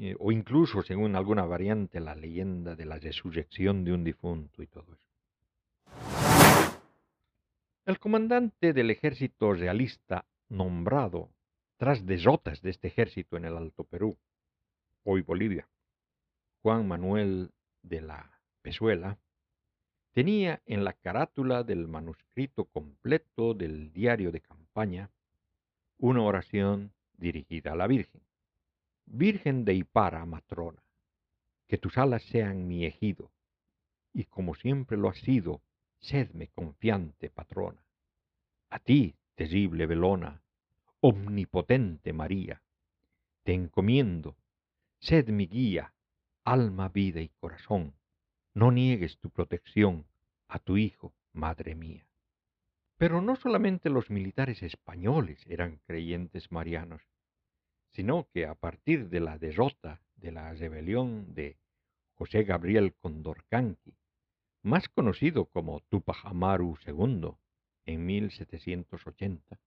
eh, o incluso, según alguna variante, la leyenda de la resurrección de un difunto y todo eso. El comandante del ejército realista nombrado tras derrotas de este ejército en el Alto Perú, hoy Bolivia, Juan Manuel de la Pezuela, tenía en la carátula del manuscrito completo del diario de campaña una oración dirigida a la Virgen. Virgen de Ipara, matrona, que tus alas sean mi ejido, y como siempre lo has sido, sedme confiante patrona. A ti, terrible velona, omnipotente María, te encomiendo, sed mi guía, alma, vida y corazón, no niegues tu protección a tu hijo, madre mía. Pero no solamente los militares españoles eran creyentes marianos, sino que a partir de la derrota de la rebelión de José Gabriel Condorcanqui, más conocido como Tupac Amaru II, en 1780,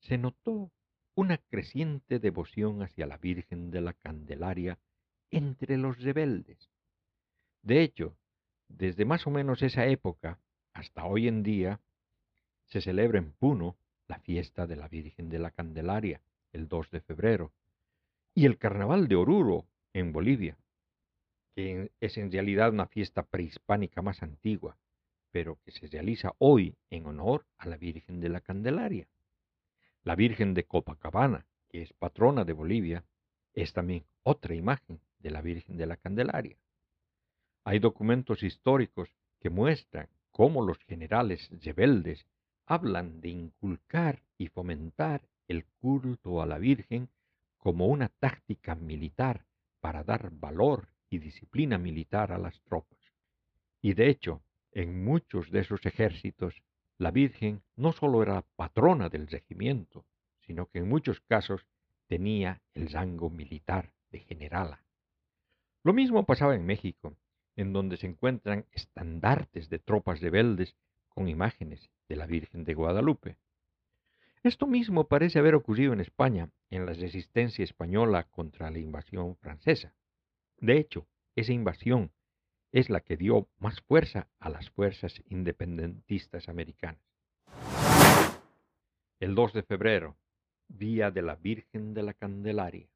se notó una creciente devoción hacia la Virgen de la Candelaria entre los rebeldes. De hecho, desde más o menos esa época hasta hoy en día, se celebra en Puno la fiesta de la Virgen de la Candelaria, el 2 de febrero, y el Carnaval de Oruro, en Bolivia, que es en realidad una fiesta prehispánica más antigua, pero que se realiza hoy en honor a la Virgen de la Candelaria. La Virgen de Copacabana, que es patrona de Bolivia, es también otra imagen de la Virgen de la Candelaria. Hay documentos históricos que muestran cómo los generales rebeldes hablan de inculcar y fomentar el culto a la Virgen como una táctica militar para dar valor y disciplina militar a las tropas. Y de hecho, en muchos de esos ejércitos, la Virgen no sólo era patrona del regimiento, sino que en muchos casos tenía el rango militar de generala. Lo mismo pasaba en México, en donde se encuentran estandartes de tropas rebeldes con imágenes de la Virgen de Guadalupe. Esto mismo parece haber ocurrido en España en la resistencia española contra la invasión francesa. De hecho, esa invasión es la que dio más fuerza a las fuerzas independentistas americanas. El 2 de febrero, día de la Virgen de la Candelaria,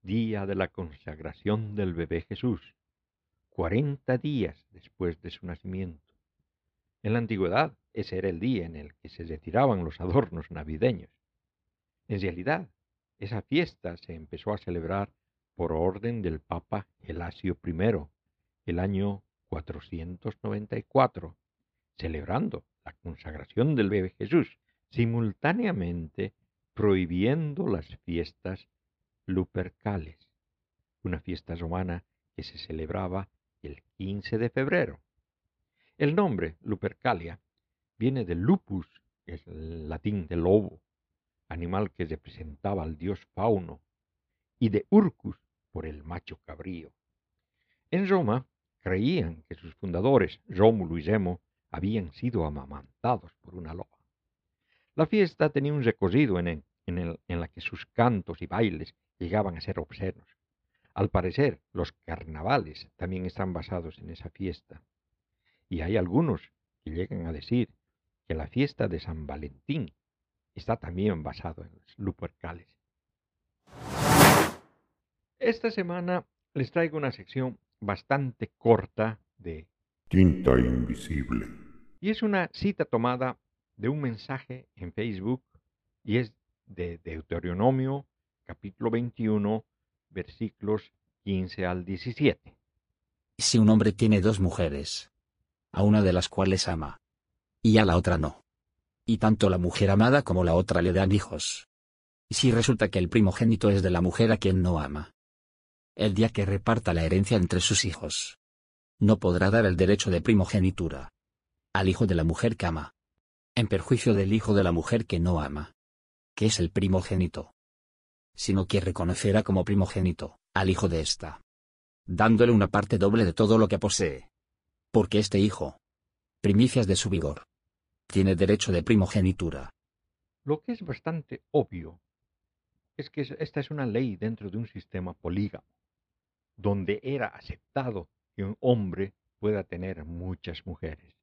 día de la consagración del bebé Jesús, cuarenta días después de su nacimiento. En la antigüedad, ese era el día en el que se retiraban los adornos navideños. En realidad, esa fiesta se empezó a celebrar por orden del Papa Gelasio I, el año 494, celebrando la consagración del bebé Jesús, simultáneamente prohibiendo las fiestas lupercales, una fiesta romana que se celebraba el 15 de febrero. El nombre Lupercalia viene de lupus, es el latín de lobo, animal que representaba al dios Fauno, y de urcus por el macho cabrío. En Roma creían que sus fundadores, Rómulo y Remo, habían sido amamantados por una loba. La fiesta tenía un recorrido en, en, en la que sus cantos y bailes llegaban a ser obscenos. Al parecer, los carnavales también están basados en esa fiesta. Y hay algunos que llegan a decir que la fiesta de San Valentín está también basado en los lupercales. Esta semana les traigo una sección bastante corta de Tinta Invisible. Y es una cita tomada de un mensaje en Facebook y es de Deuteronomio capítulo 21 versículos 15 al 17. Si un hombre tiene dos mujeres, a una de las cuales ama, y a la otra no, y tanto la mujer amada como la otra le dan hijos, y si resulta que el primogénito es de la mujer a quien no ama, el día que reparta la herencia entre sus hijos, no podrá dar el derecho de primogenitura al hijo de la mujer que ama, en perjuicio del hijo de la mujer que no ama, que es el primogénito, sino que reconocerá como primogénito al hijo de ésta, dándole una parte doble de todo lo que posee. Porque este hijo, primicias de su vigor, tiene derecho de primogenitura. Lo que es bastante obvio es que esta es una ley dentro de un sistema polígamo, donde era aceptado que un hombre pueda tener muchas mujeres,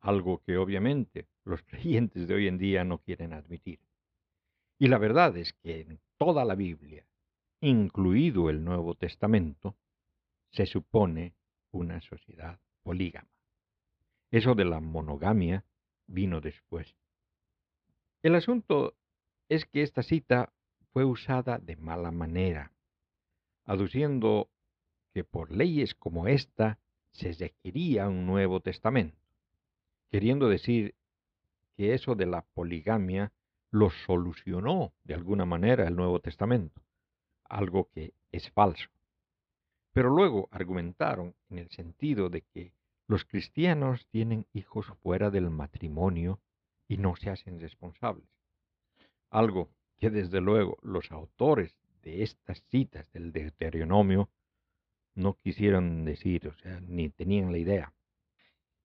algo que obviamente los creyentes de hoy en día no quieren admitir. Y la verdad es que en toda la Biblia, incluido el Nuevo Testamento, se supone una sociedad polígama. Eso de la monogamia vino después. El asunto es que esta cita fue usada de mala manera, aduciendo que por leyes como esta se requería un Nuevo Testamento, queriendo decir que eso de la poligamia lo solucionó de alguna manera el Nuevo Testamento, algo que es falso. Pero luego argumentaron en el sentido de que los cristianos tienen hijos fuera del matrimonio y no se hacen responsables. Algo que desde luego los autores de estas citas del Deuteronomio no quisieron decir, o sea, ni tenían la idea.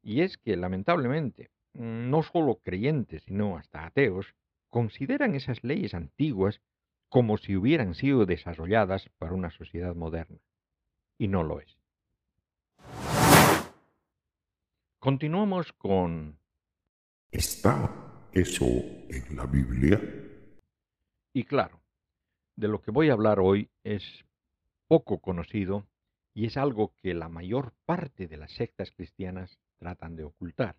Y es que lamentablemente, no solo creyentes, sino hasta ateos, consideran esas leyes antiguas como si hubieran sido desarrolladas para una sociedad moderna. Y no lo es. Continuamos con... ¿Está eso en la Biblia? Y claro, de lo que voy a hablar hoy es poco conocido y es algo que la mayor parte de las sectas cristianas tratan de ocultar.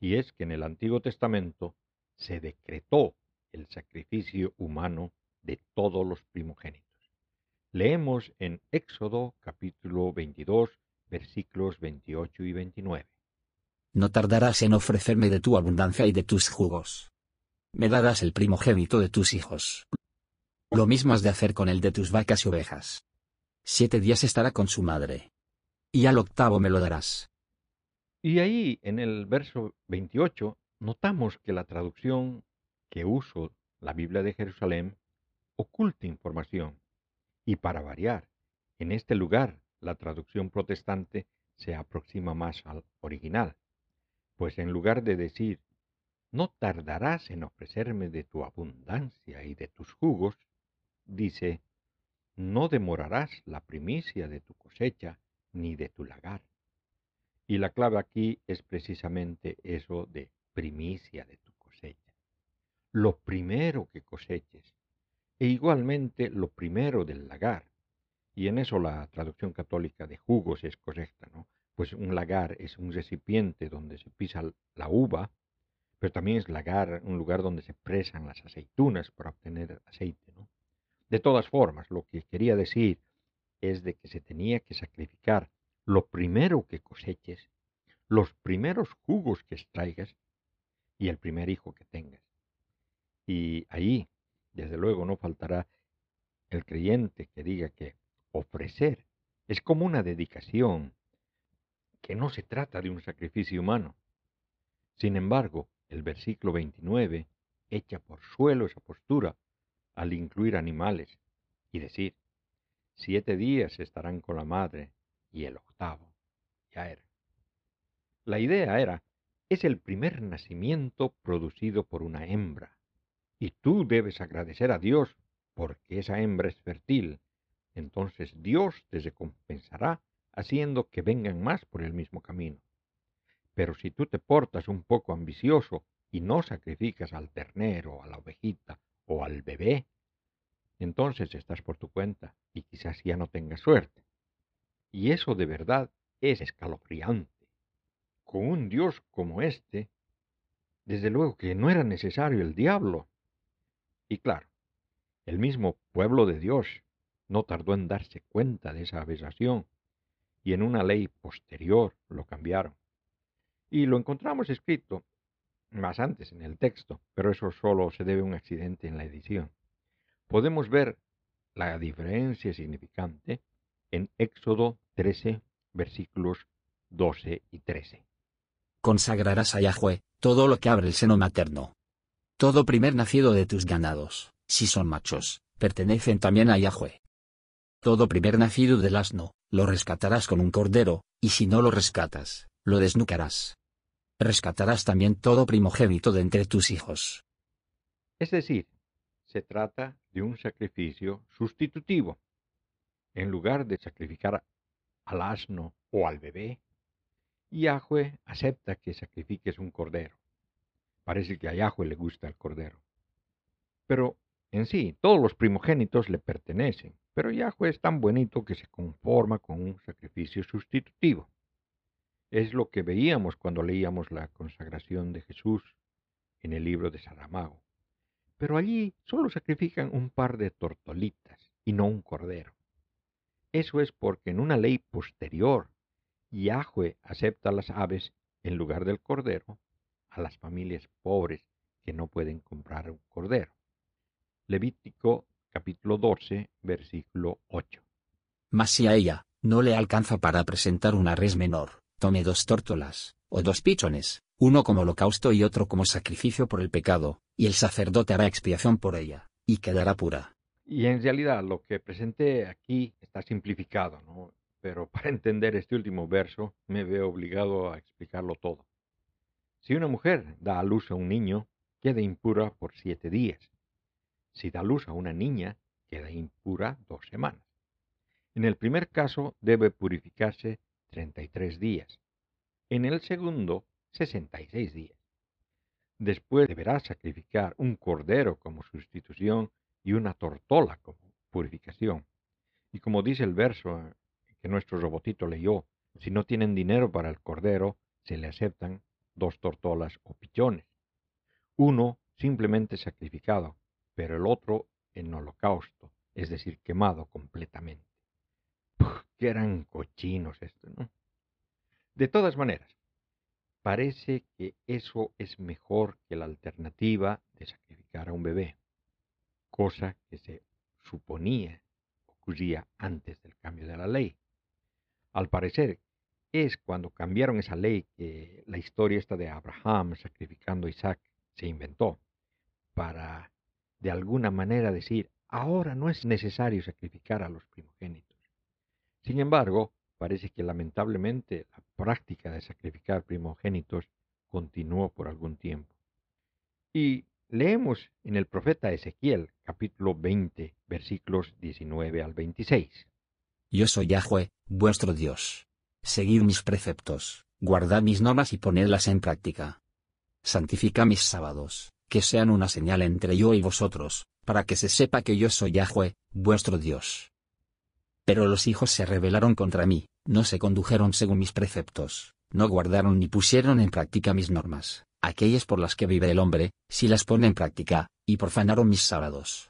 Y es que en el Antiguo Testamento se decretó el sacrificio humano de todos los primogénitos. Leemos en Éxodo capítulo 22 versículos 28 y 29. No tardarás en ofrecerme de tu abundancia y de tus jugos. Me darás el primogénito de tus hijos. Lo mismo has de hacer con el de tus vacas y ovejas. Siete días estará con su madre. Y al octavo me lo darás. Y ahí, en el verso 28, notamos que la traducción que uso, la Biblia de Jerusalén, oculta información. Y para variar, en este lugar la traducción protestante se aproxima más al original, pues en lugar de decir, no tardarás en ofrecerme de tu abundancia y de tus jugos, dice, no demorarás la primicia de tu cosecha ni de tu lagar. Y la clave aquí es precisamente eso de primicia de tu cosecha. Lo primero que coseches. E igualmente lo primero del lagar. Y en eso la traducción católica de jugos es correcta, ¿no? Pues un lagar es un recipiente donde se pisa la uva, pero también es lagar un lugar donde se presan las aceitunas para obtener aceite, ¿no? De todas formas, lo que quería decir es de que se tenía que sacrificar lo primero que coseches, los primeros jugos que extraigas y el primer hijo que tengas. Y ahí, desde luego, no faltará el creyente que diga que ofrecer es como una dedicación, que no se trata de un sacrificio humano. Sin embargo, el versículo 29 echa por suelo esa postura al incluir animales y decir, siete días estarán con la madre y el octavo ya era. La idea era, es el primer nacimiento producido por una hembra, y tú debes agradecer a Dios porque esa hembra es fértil. Entonces Dios te recompensará haciendo que vengan más por el mismo camino. Pero si tú te portas un poco ambicioso y no sacrificas al ternero, a la ovejita o al bebé, entonces estás por tu cuenta y quizás ya no tengas suerte. Y eso de verdad es escalofriante. Con un Dios como este, desde luego que no era necesario el diablo. Y claro, el mismo pueblo de Dios no tardó en darse cuenta de esa aberración y en una ley posterior lo cambiaron. Y lo encontramos escrito más antes en el texto, pero eso solo se debe a un accidente en la edición. Podemos ver la diferencia significante en Éxodo 13, versículos 12 y 13. Consagrarás a Yahweh todo lo que abre el seno materno. Todo primer nacido de tus ganados, si son machos, pertenecen también a Yahweh. Todo primer nacido del asno, lo rescatarás con un cordero, y si no lo rescatas, lo desnucarás. Rescatarás también todo primogénito de entre tus hijos. Es decir, se trata de un sacrificio sustitutivo. En lugar de sacrificar al asno o al bebé, Yahweh acepta que sacrifiques un cordero. Parece que a Yahweh le gusta el cordero. Pero en sí, todos los primogénitos le pertenecen, pero Yahweh es tan bonito que se conforma con un sacrificio sustitutivo. Es lo que veíamos cuando leíamos la consagración de Jesús en el libro de Saramago. Pero allí solo sacrifican un par de tortolitas y no un cordero. Eso es porque en una ley posterior, Yahweh acepta las aves en lugar del cordero a las familias pobres que no pueden comprar un cordero. Levítico capítulo 12, versículo 8. Mas si a ella no le alcanza para presentar una res menor, tome dos tórtolas, o dos pichones, uno como holocausto y otro como sacrificio por el pecado, y el sacerdote hará expiación por ella, y quedará pura. Y en realidad lo que presenté aquí está simplificado, ¿no? Pero para entender este último verso me veo obligado a explicarlo todo. Si una mujer da a luz a un niño, queda impura por siete días. Si da luz a una niña, queda impura dos semanas. En el primer caso debe purificarse 33 días. En el segundo, 66 días. Después deberá sacrificar un cordero como sustitución y una tortola como purificación. Y como dice el verso que nuestro robotito leyó, si no tienen dinero para el cordero, se le aceptan dos tortolas o pichones. Uno simplemente sacrificado, pero el otro en holocausto, es decir, quemado completamente. qué eran cochinos esto, ¿no? De todas maneras, parece que eso es mejor que la alternativa de sacrificar a un bebé cosa que se suponía ocurría antes del cambio de la ley. Al parecer, es cuando cambiaron esa ley que la historia esta de Abraham sacrificando a Isaac se inventó, para de alguna manera decir, ahora no es necesario sacrificar a los primogénitos. Sin embargo, parece que lamentablemente la práctica de sacrificar primogénitos continuó por algún tiempo. Y Leemos en el profeta Ezequiel capítulo 20 versículos 19 al 26. Yo soy Yahweh, vuestro Dios. Seguid mis preceptos, guardad mis normas y ponedlas en práctica. Santifica mis sábados, que sean una señal entre yo y vosotros, para que se sepa que yo soy Yahweh, vuestro Dios. Pero los hijos se rebelaron contra mí, no se condujeron según mis preceptos, no guardaron ni pusieron en práctica mis normas aquellas por las que vive el hombre, si las pone en práctica, y profanaron mis sábados.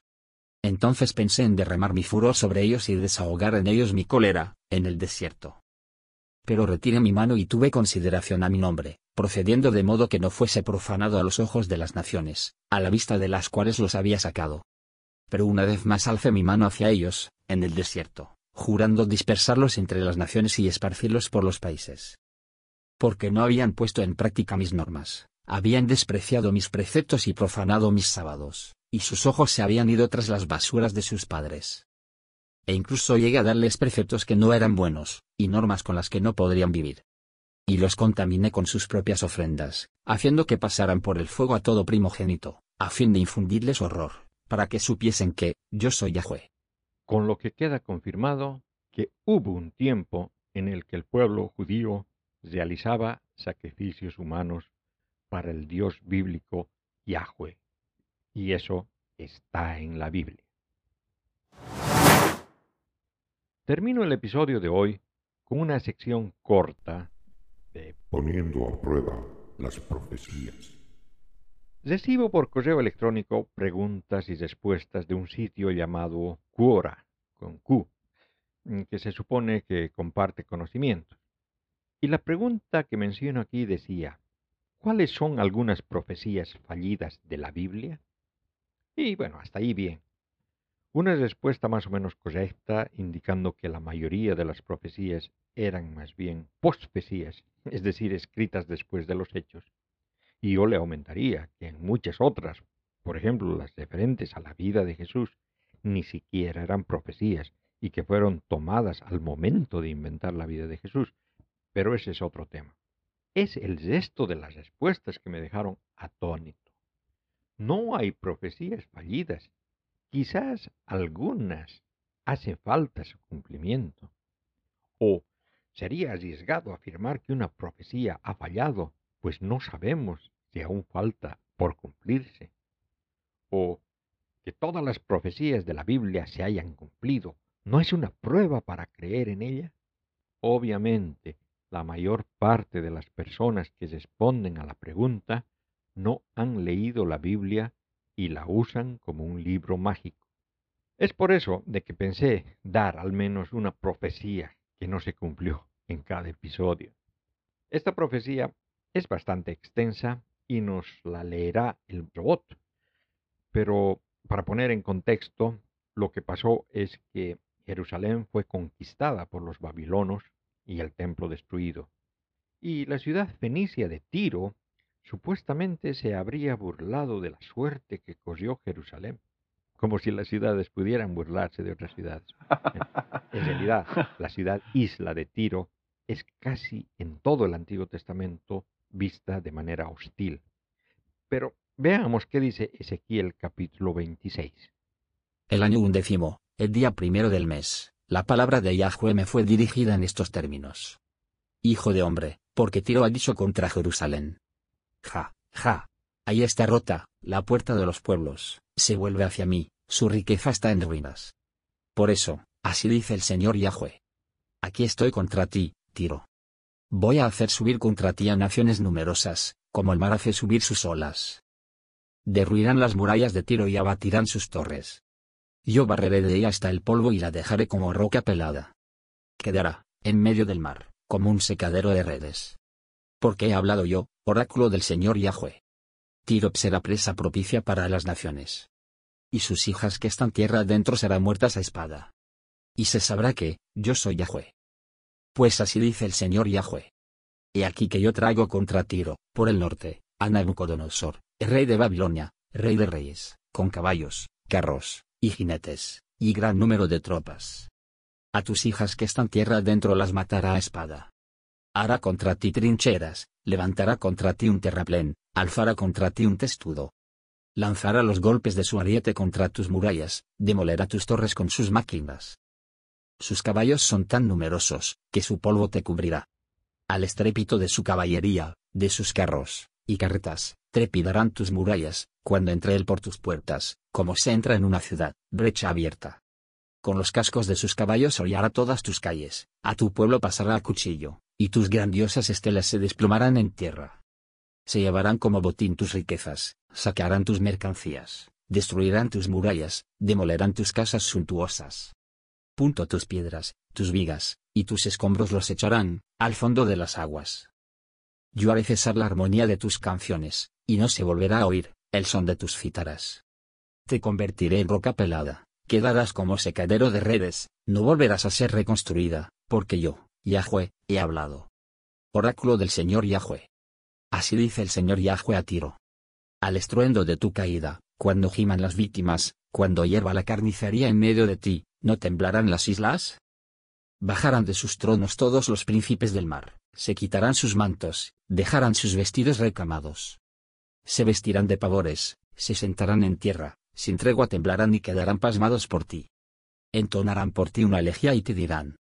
Entonces pensé en derramar mi furor sobre ellos y desahogar en ellos mi cólera, en el desierto. Pero retiré mi mano y tuve consideración a mi nombre, procediendo de modo que no fuese profanado a los ojos de las naciones, a la vista de las cuales los había sacado. Pero una vez más alcé mi mano hacia ellos, en el desierto, jurando dispersarlos entre las naciones y esparcirlos por los países. Porque no habían puesto en práctica mis normas, habían despreciado mis preceptos y profanado mis sábados, y sus ojos se habían ido tras las basuras de sus padres. E incluso llegué a darles preceptos que no eran buenos, y normas con las que no podrían vivir. Y los contaminé con sus propias ofrendas, haciendo que pasaran por el fuego a todo primogénito, a fin de infundirles horror, para que supiesen que, yo soy Yahweh. Con lo que queda confirmado que hubo un tiempo en el que el pueblo judío realizaba sacrificios humanos para el Dios bíblico Yahweh. Y eso está en la Biblia. Termino el episodio de hoy con una sección corta de Poniendo a prueba las profecías. Recibo por correo electrónico preguntas y respuestas de un sitio llamado Quora, con Q, que se supone que comparte conocimientos. Y la pregunta que menciono aquí decía, ¿cuáles son algunas profecías fallidas de la Biblia? Y bueno, hasta ahí bien. Una respuesta más o menos correcta, indicando que la mayoría de las profecías eran más bien postfecías, es decir, escritas después de los hechos. Y yo le aumentaría que en muchas otras, por ejemplo las referentes a la vida de Jesús, ni siquiera eran profecías y que fueron tomadas al momento de inventar la vida de Jesús. Pero ese es otro tema. Es el resto de las respuestas que me dejaron atónito. No hay profecías fallidas. Quizás algunas hacen falta su cumplimiento. O sería arriesgado afirmar que una profecía ha fallado, pues no sabemos si aún falta por cumplirse. O que todas las profecías de la Biblia se hayan cumplido, ¿no es una prueba para creer en ella? Obviamente, la mayor parte de las personas que responden a la pregunta no han leído la Biblia y la usan como un libro mágico. Es por eso de que pensé dar al menos una profecía que no se cumplió en cada episodio. Esta profecía es bastante extensa y nos la leerá el robot. Pero para poner en contexto, lo que pasó es que Jerusalén fue conquistada por los babilonos y el templo destruido. Y la ciudad fenicia de Tiro Supuestamente se habría burlado de la suerte que corrió Jerusalén, como si las ciudades pudieran burlarse de otras ciudades. En realidad, la ciudad isla de Tiro es casi en todo el Antiguo Testamento vista de manera hostil. Pero veamos qué dice Ezequiel capítulo 26. El año undécimo, el día primero del mes, la palabra de Yahweh me fue dirigida en estos términos. Hijo de hombre, porque Tiro ha dicho contra Jerusalén, Ja, ja. Ahí está rota, la puerta de los pueblos, se vuelve hacia mí, su riqueza está en ruinas. Por eso, así dice el Señor Yahweh. Aquí estoy contra ti, Tiro. Voy a hacer subir contra ti a naciones numerosas, como el mar hace subir sus olas. Derruirán las murallas de Tiro y abatirán sus torres. Yo barreré de ella hasta el polvo y la dejaré como roca pelada. Quedará, en medio del mar, como un secadero de redes. Porque he hablado yo, oráculo del Señor Yahweh. Tiro será presa propicia para las naciones. Y sus hijas que están tierra adentro serán muertas a espada. Y se sabrá que, yo soy Yahweh. Pues así dice el Señor Yahweh. He aquí que yo traigo contra Tiro, por el norte, a Nabucodonosor, rey de Babilonia, rey de reyes, con caballos, carros, y jinetes, y gran número de tropas. A tus hijas que están tierra adentro las matará a espada hará contra ti trincheras, levantará contra ti un terraplén, alzará contra ti un testudo. Lanzará los golpes de su ariete contra tus murallas, demolerá tus torres con sus máquinas. Sus caballos son tan numerosos, que su polvo te cubrirá. Al estrépito de su caballería, de sus carros, y carretas, trepidarán tus murallas, cuando entre él por tus puertas, como se entra en una ciudad, brecha abierta. Con los cascos de sus caballos hollará todas tus calles, a tu pueblo pasará a cuchillo, y tus grandiosas estelas se desplomarán en tierra. Se llevarán como botín tus riquezas, saquearán tus mercancías, destruirán tus murallas, demolerán tus casas suntuosas. Punto tus piedras, tus vigas, y tus escombros los echarán, al fondo de las aguas. Yo haré cesar la armonía de tus canciones, y no se volverá a oír, el son de tus cítaras. Te convertiré en roca pelada, quedarás como secadero de redes, no volverás a ser reconstruida, porque yo, Yahweh, he hablado. Oráculo del Señor Yahweh. Así dice el Señor Yahweh a Tiro. Al estruendo de tu caída, cuando giman las víctimas, cuando hierva la carnicería en medio de ti, ¿no temblarán las islas? Bajarán de sus tronos todos los príncipes del mar, se quitarán sus mantos, dejarán sus vestidos recamados. Se vestirán de pavores, se sentarán en tierra, sin tregua temblarán y quedarán pasmados por ti. Entonarán por ti una elegía y te dirán.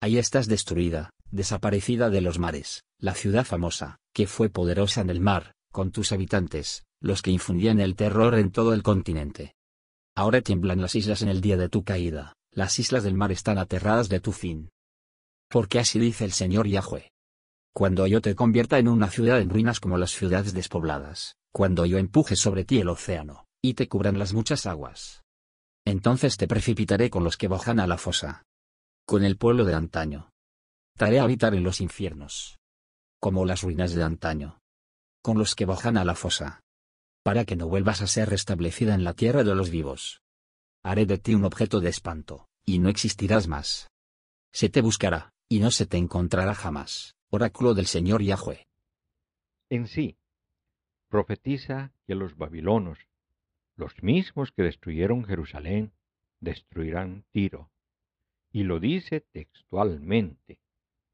Ah. Ahí estás destruida, desaparecida de los mares, la ciudad famosa, que fue poderosa en el mar, con tus habitantes, los que infundían el terror en todo el continente. Ahora tiemblan las islas en el día de tu caída, las islas del mar están aterradas de tu fin. Porque así dice el Señor Yahweh. Cuando yo te convierta en una ciudad en ruinas como las ciudades despobladas, cuando yo empuje sobre ti el océano, y te cubran las muchas aguas. Entonces te precipitaré con los que bajan a la fosa. Con el pueblo de antaño. Haré habitar en los infiernos. Como las ruinas de antaño. Con los que bajan a la fosa. Para que no vuelvas a ser restablecida en la tierra de los vivos. Haré de ti un objeto de espanto, y no existirás más. Se te buscará, y no se te encontrará jamás Oráculo del Señor Yahweh. En sí, profetiza que los babilonos, los mismos que destruyeron Jerusalén, destruirán Tiro. Y lo dice textualmente.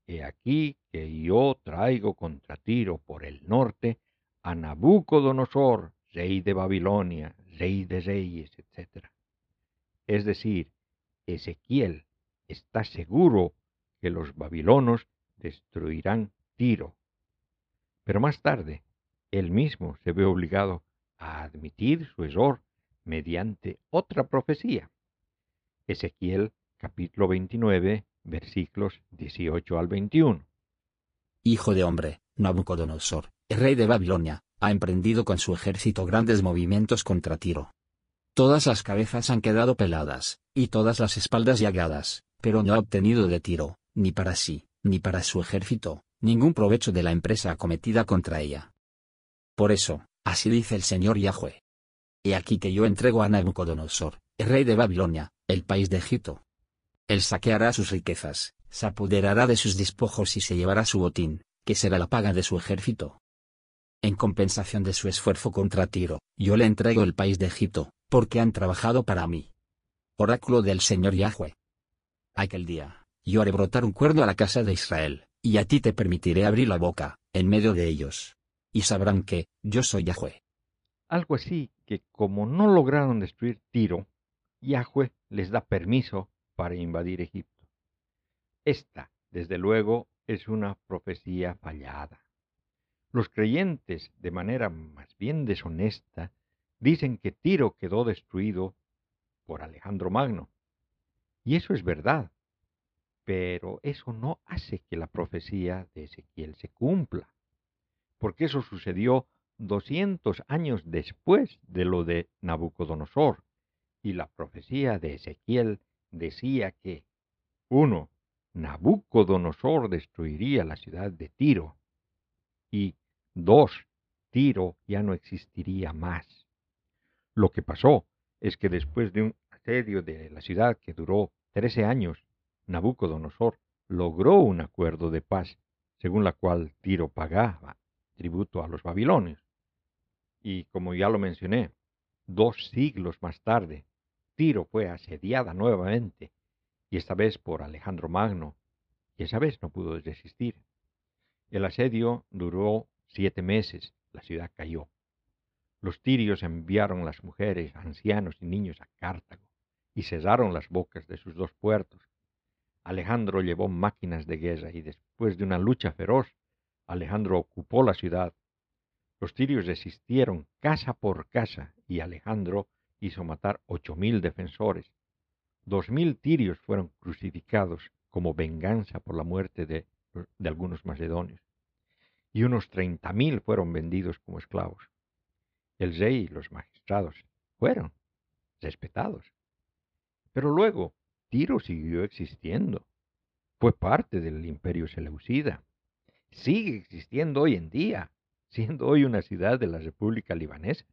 He aquí que yo traigo contra Tiro por el norte a Nabucodonosor, rey de Babilonia, rey de reyes, etc. Es decir, Ezequiel está seguro que los babilonos destruirán Tiro. Pero más tarde, él mismo se ve obligado a admitir su error mediante otra profecía. Ezequiel capítulo 29, versículos 18 al 21. Hijo de hombre, Nabucodonosor, rey de Babilonia, ha emprendido con su ejército grandes movimientos contra Tiro. Todas las cabezas han quedado peladas, y todas las espaldas llagadas, pero no ha obtenido de Tiro, ni para sí, ni para su ejército, ningún provecho de la empresa acometida contra ella. Por eso, así dice el Señor Yahweh. He aquí que yo entrego a Nabucodonosor, rey de Babilonia, el país de Egipto. Él saqueará sus riquezas, se apoderará de sus despojos y se llevará su botín, que será la paga de su ejército. En compensación de su esfuerzo contra Tiro, yo le entrego el país de Egipto, porque han trabajado para mí. Oráculo del Señor Yahweh. Aquel día, yo haré brotar un cuerno a la casa de Israel, y a ti te permitiré abrir la boca, en medio de ellos. Y sabrán que, yo soy Yahweh. Algo así que como no lograron destruir Tiro, Yahweh les da permiso para invadir Egipto. Esta, desde luego, es una profecía fallada. Los creyentes, de manera más bien deshonesta, dicen que Tiro quedó destruido por Alejandro Magno. Y eso es verdad, pero eso no hace que la profecía de Ezequiel se cumpla, porque eso sucedió 200 años después de lo de Nabucodonosor, y la profecía de Ezequiel decía que, uno, Nabucodonosor destruiría la ciudad de Tiro, y dos, Tiro ya no existiría más. Lo que pasó es que después de un asedio de la ciudad que duró trece años, Nabucodonosor logró un acuerdo de paz, según la cual Tiro pagaba tributo a los babilonios. Y como ya lo mencioné, dos siglos más tarde, Tiro fue asediada nuevamente, y esta vez por Alejandro Magno, y esa vez no pudo resistir. El asedio duró siete meses, la ciudad cayó. Los tirios enviaron las mujeres, ancianos y niños a Cartago, y cerraron las bocas de sus dos puertos, Alejandro llevó máquinas de guerra y después de una lucha feroz, Alejandro ocupó la ciudad. Los tirios resistieron casa por casa y Alejandro hizo matar ocho mil defensores. Dos mil tirios fueron crucificados como venganza por la muerte de, de algunos macedonios y unos treinta mil fueron vendidos como esclavos. El rey y los magistrados fueron respetados. Pero luego, Tiro siguió existiendo. Fue parte del imperio seleucida. Sigue existiendo hoy en día, siendo hoy una ciudad de la República Libanesa.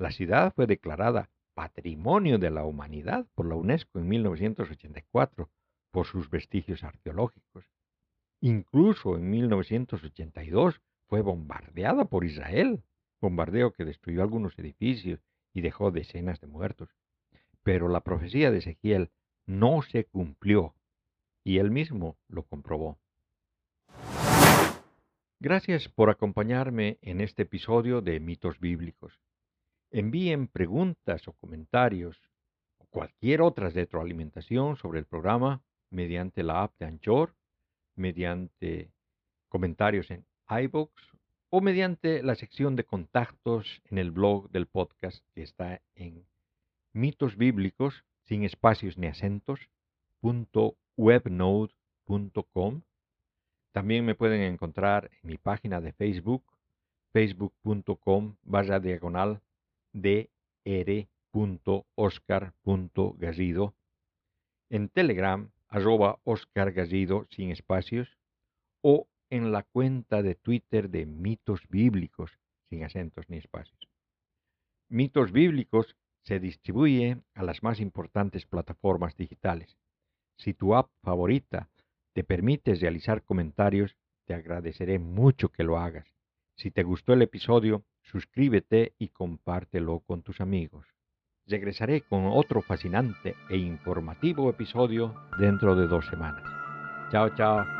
La ciudad fue declarada Patrimonio de la Humanidad por la UNESCO en 1984 por sus vestigios arqueológicos. Incluso en 1982 fue bombardeada por Israel, bombardeo que destruyó algunos edificios y dejó decenas de muertos. Pero la profecía de Ezequiel no se cumplió y él mismo lo comprobó. Gracias por acompañarme en este episodio de Mitos Bíblicos. Envíen preguntas o comentarios o cualquier otra retroalimentación sobre el programa mediante la app de Anchor, mediante comentarios en iBooks o mediante la sección de contactos en el blog del podcast que está en mitos bíblicos sin espacios ni acentos webnode.com. También me pueden encontrar en mi página de Facebook, facebook.com barra diagonal dr.oscar.garrido, en Telegram, arroba Oscar Garrido sin espacios, o en la cuenta de Twitter de mitos bíblicos, sin acentos ni espacios. Mitos bíblicos se distribuye a las más importantes plataformas digitales. Si tu app favorita te permite realizar comentarios, te agradeceré mucho que lo hagas. Si te gustó el episodio, suscríbete y compártelo con tus amigos. Regresaré con otro fascinante e informativo episodio dentro de dos semanas. Chao, chao.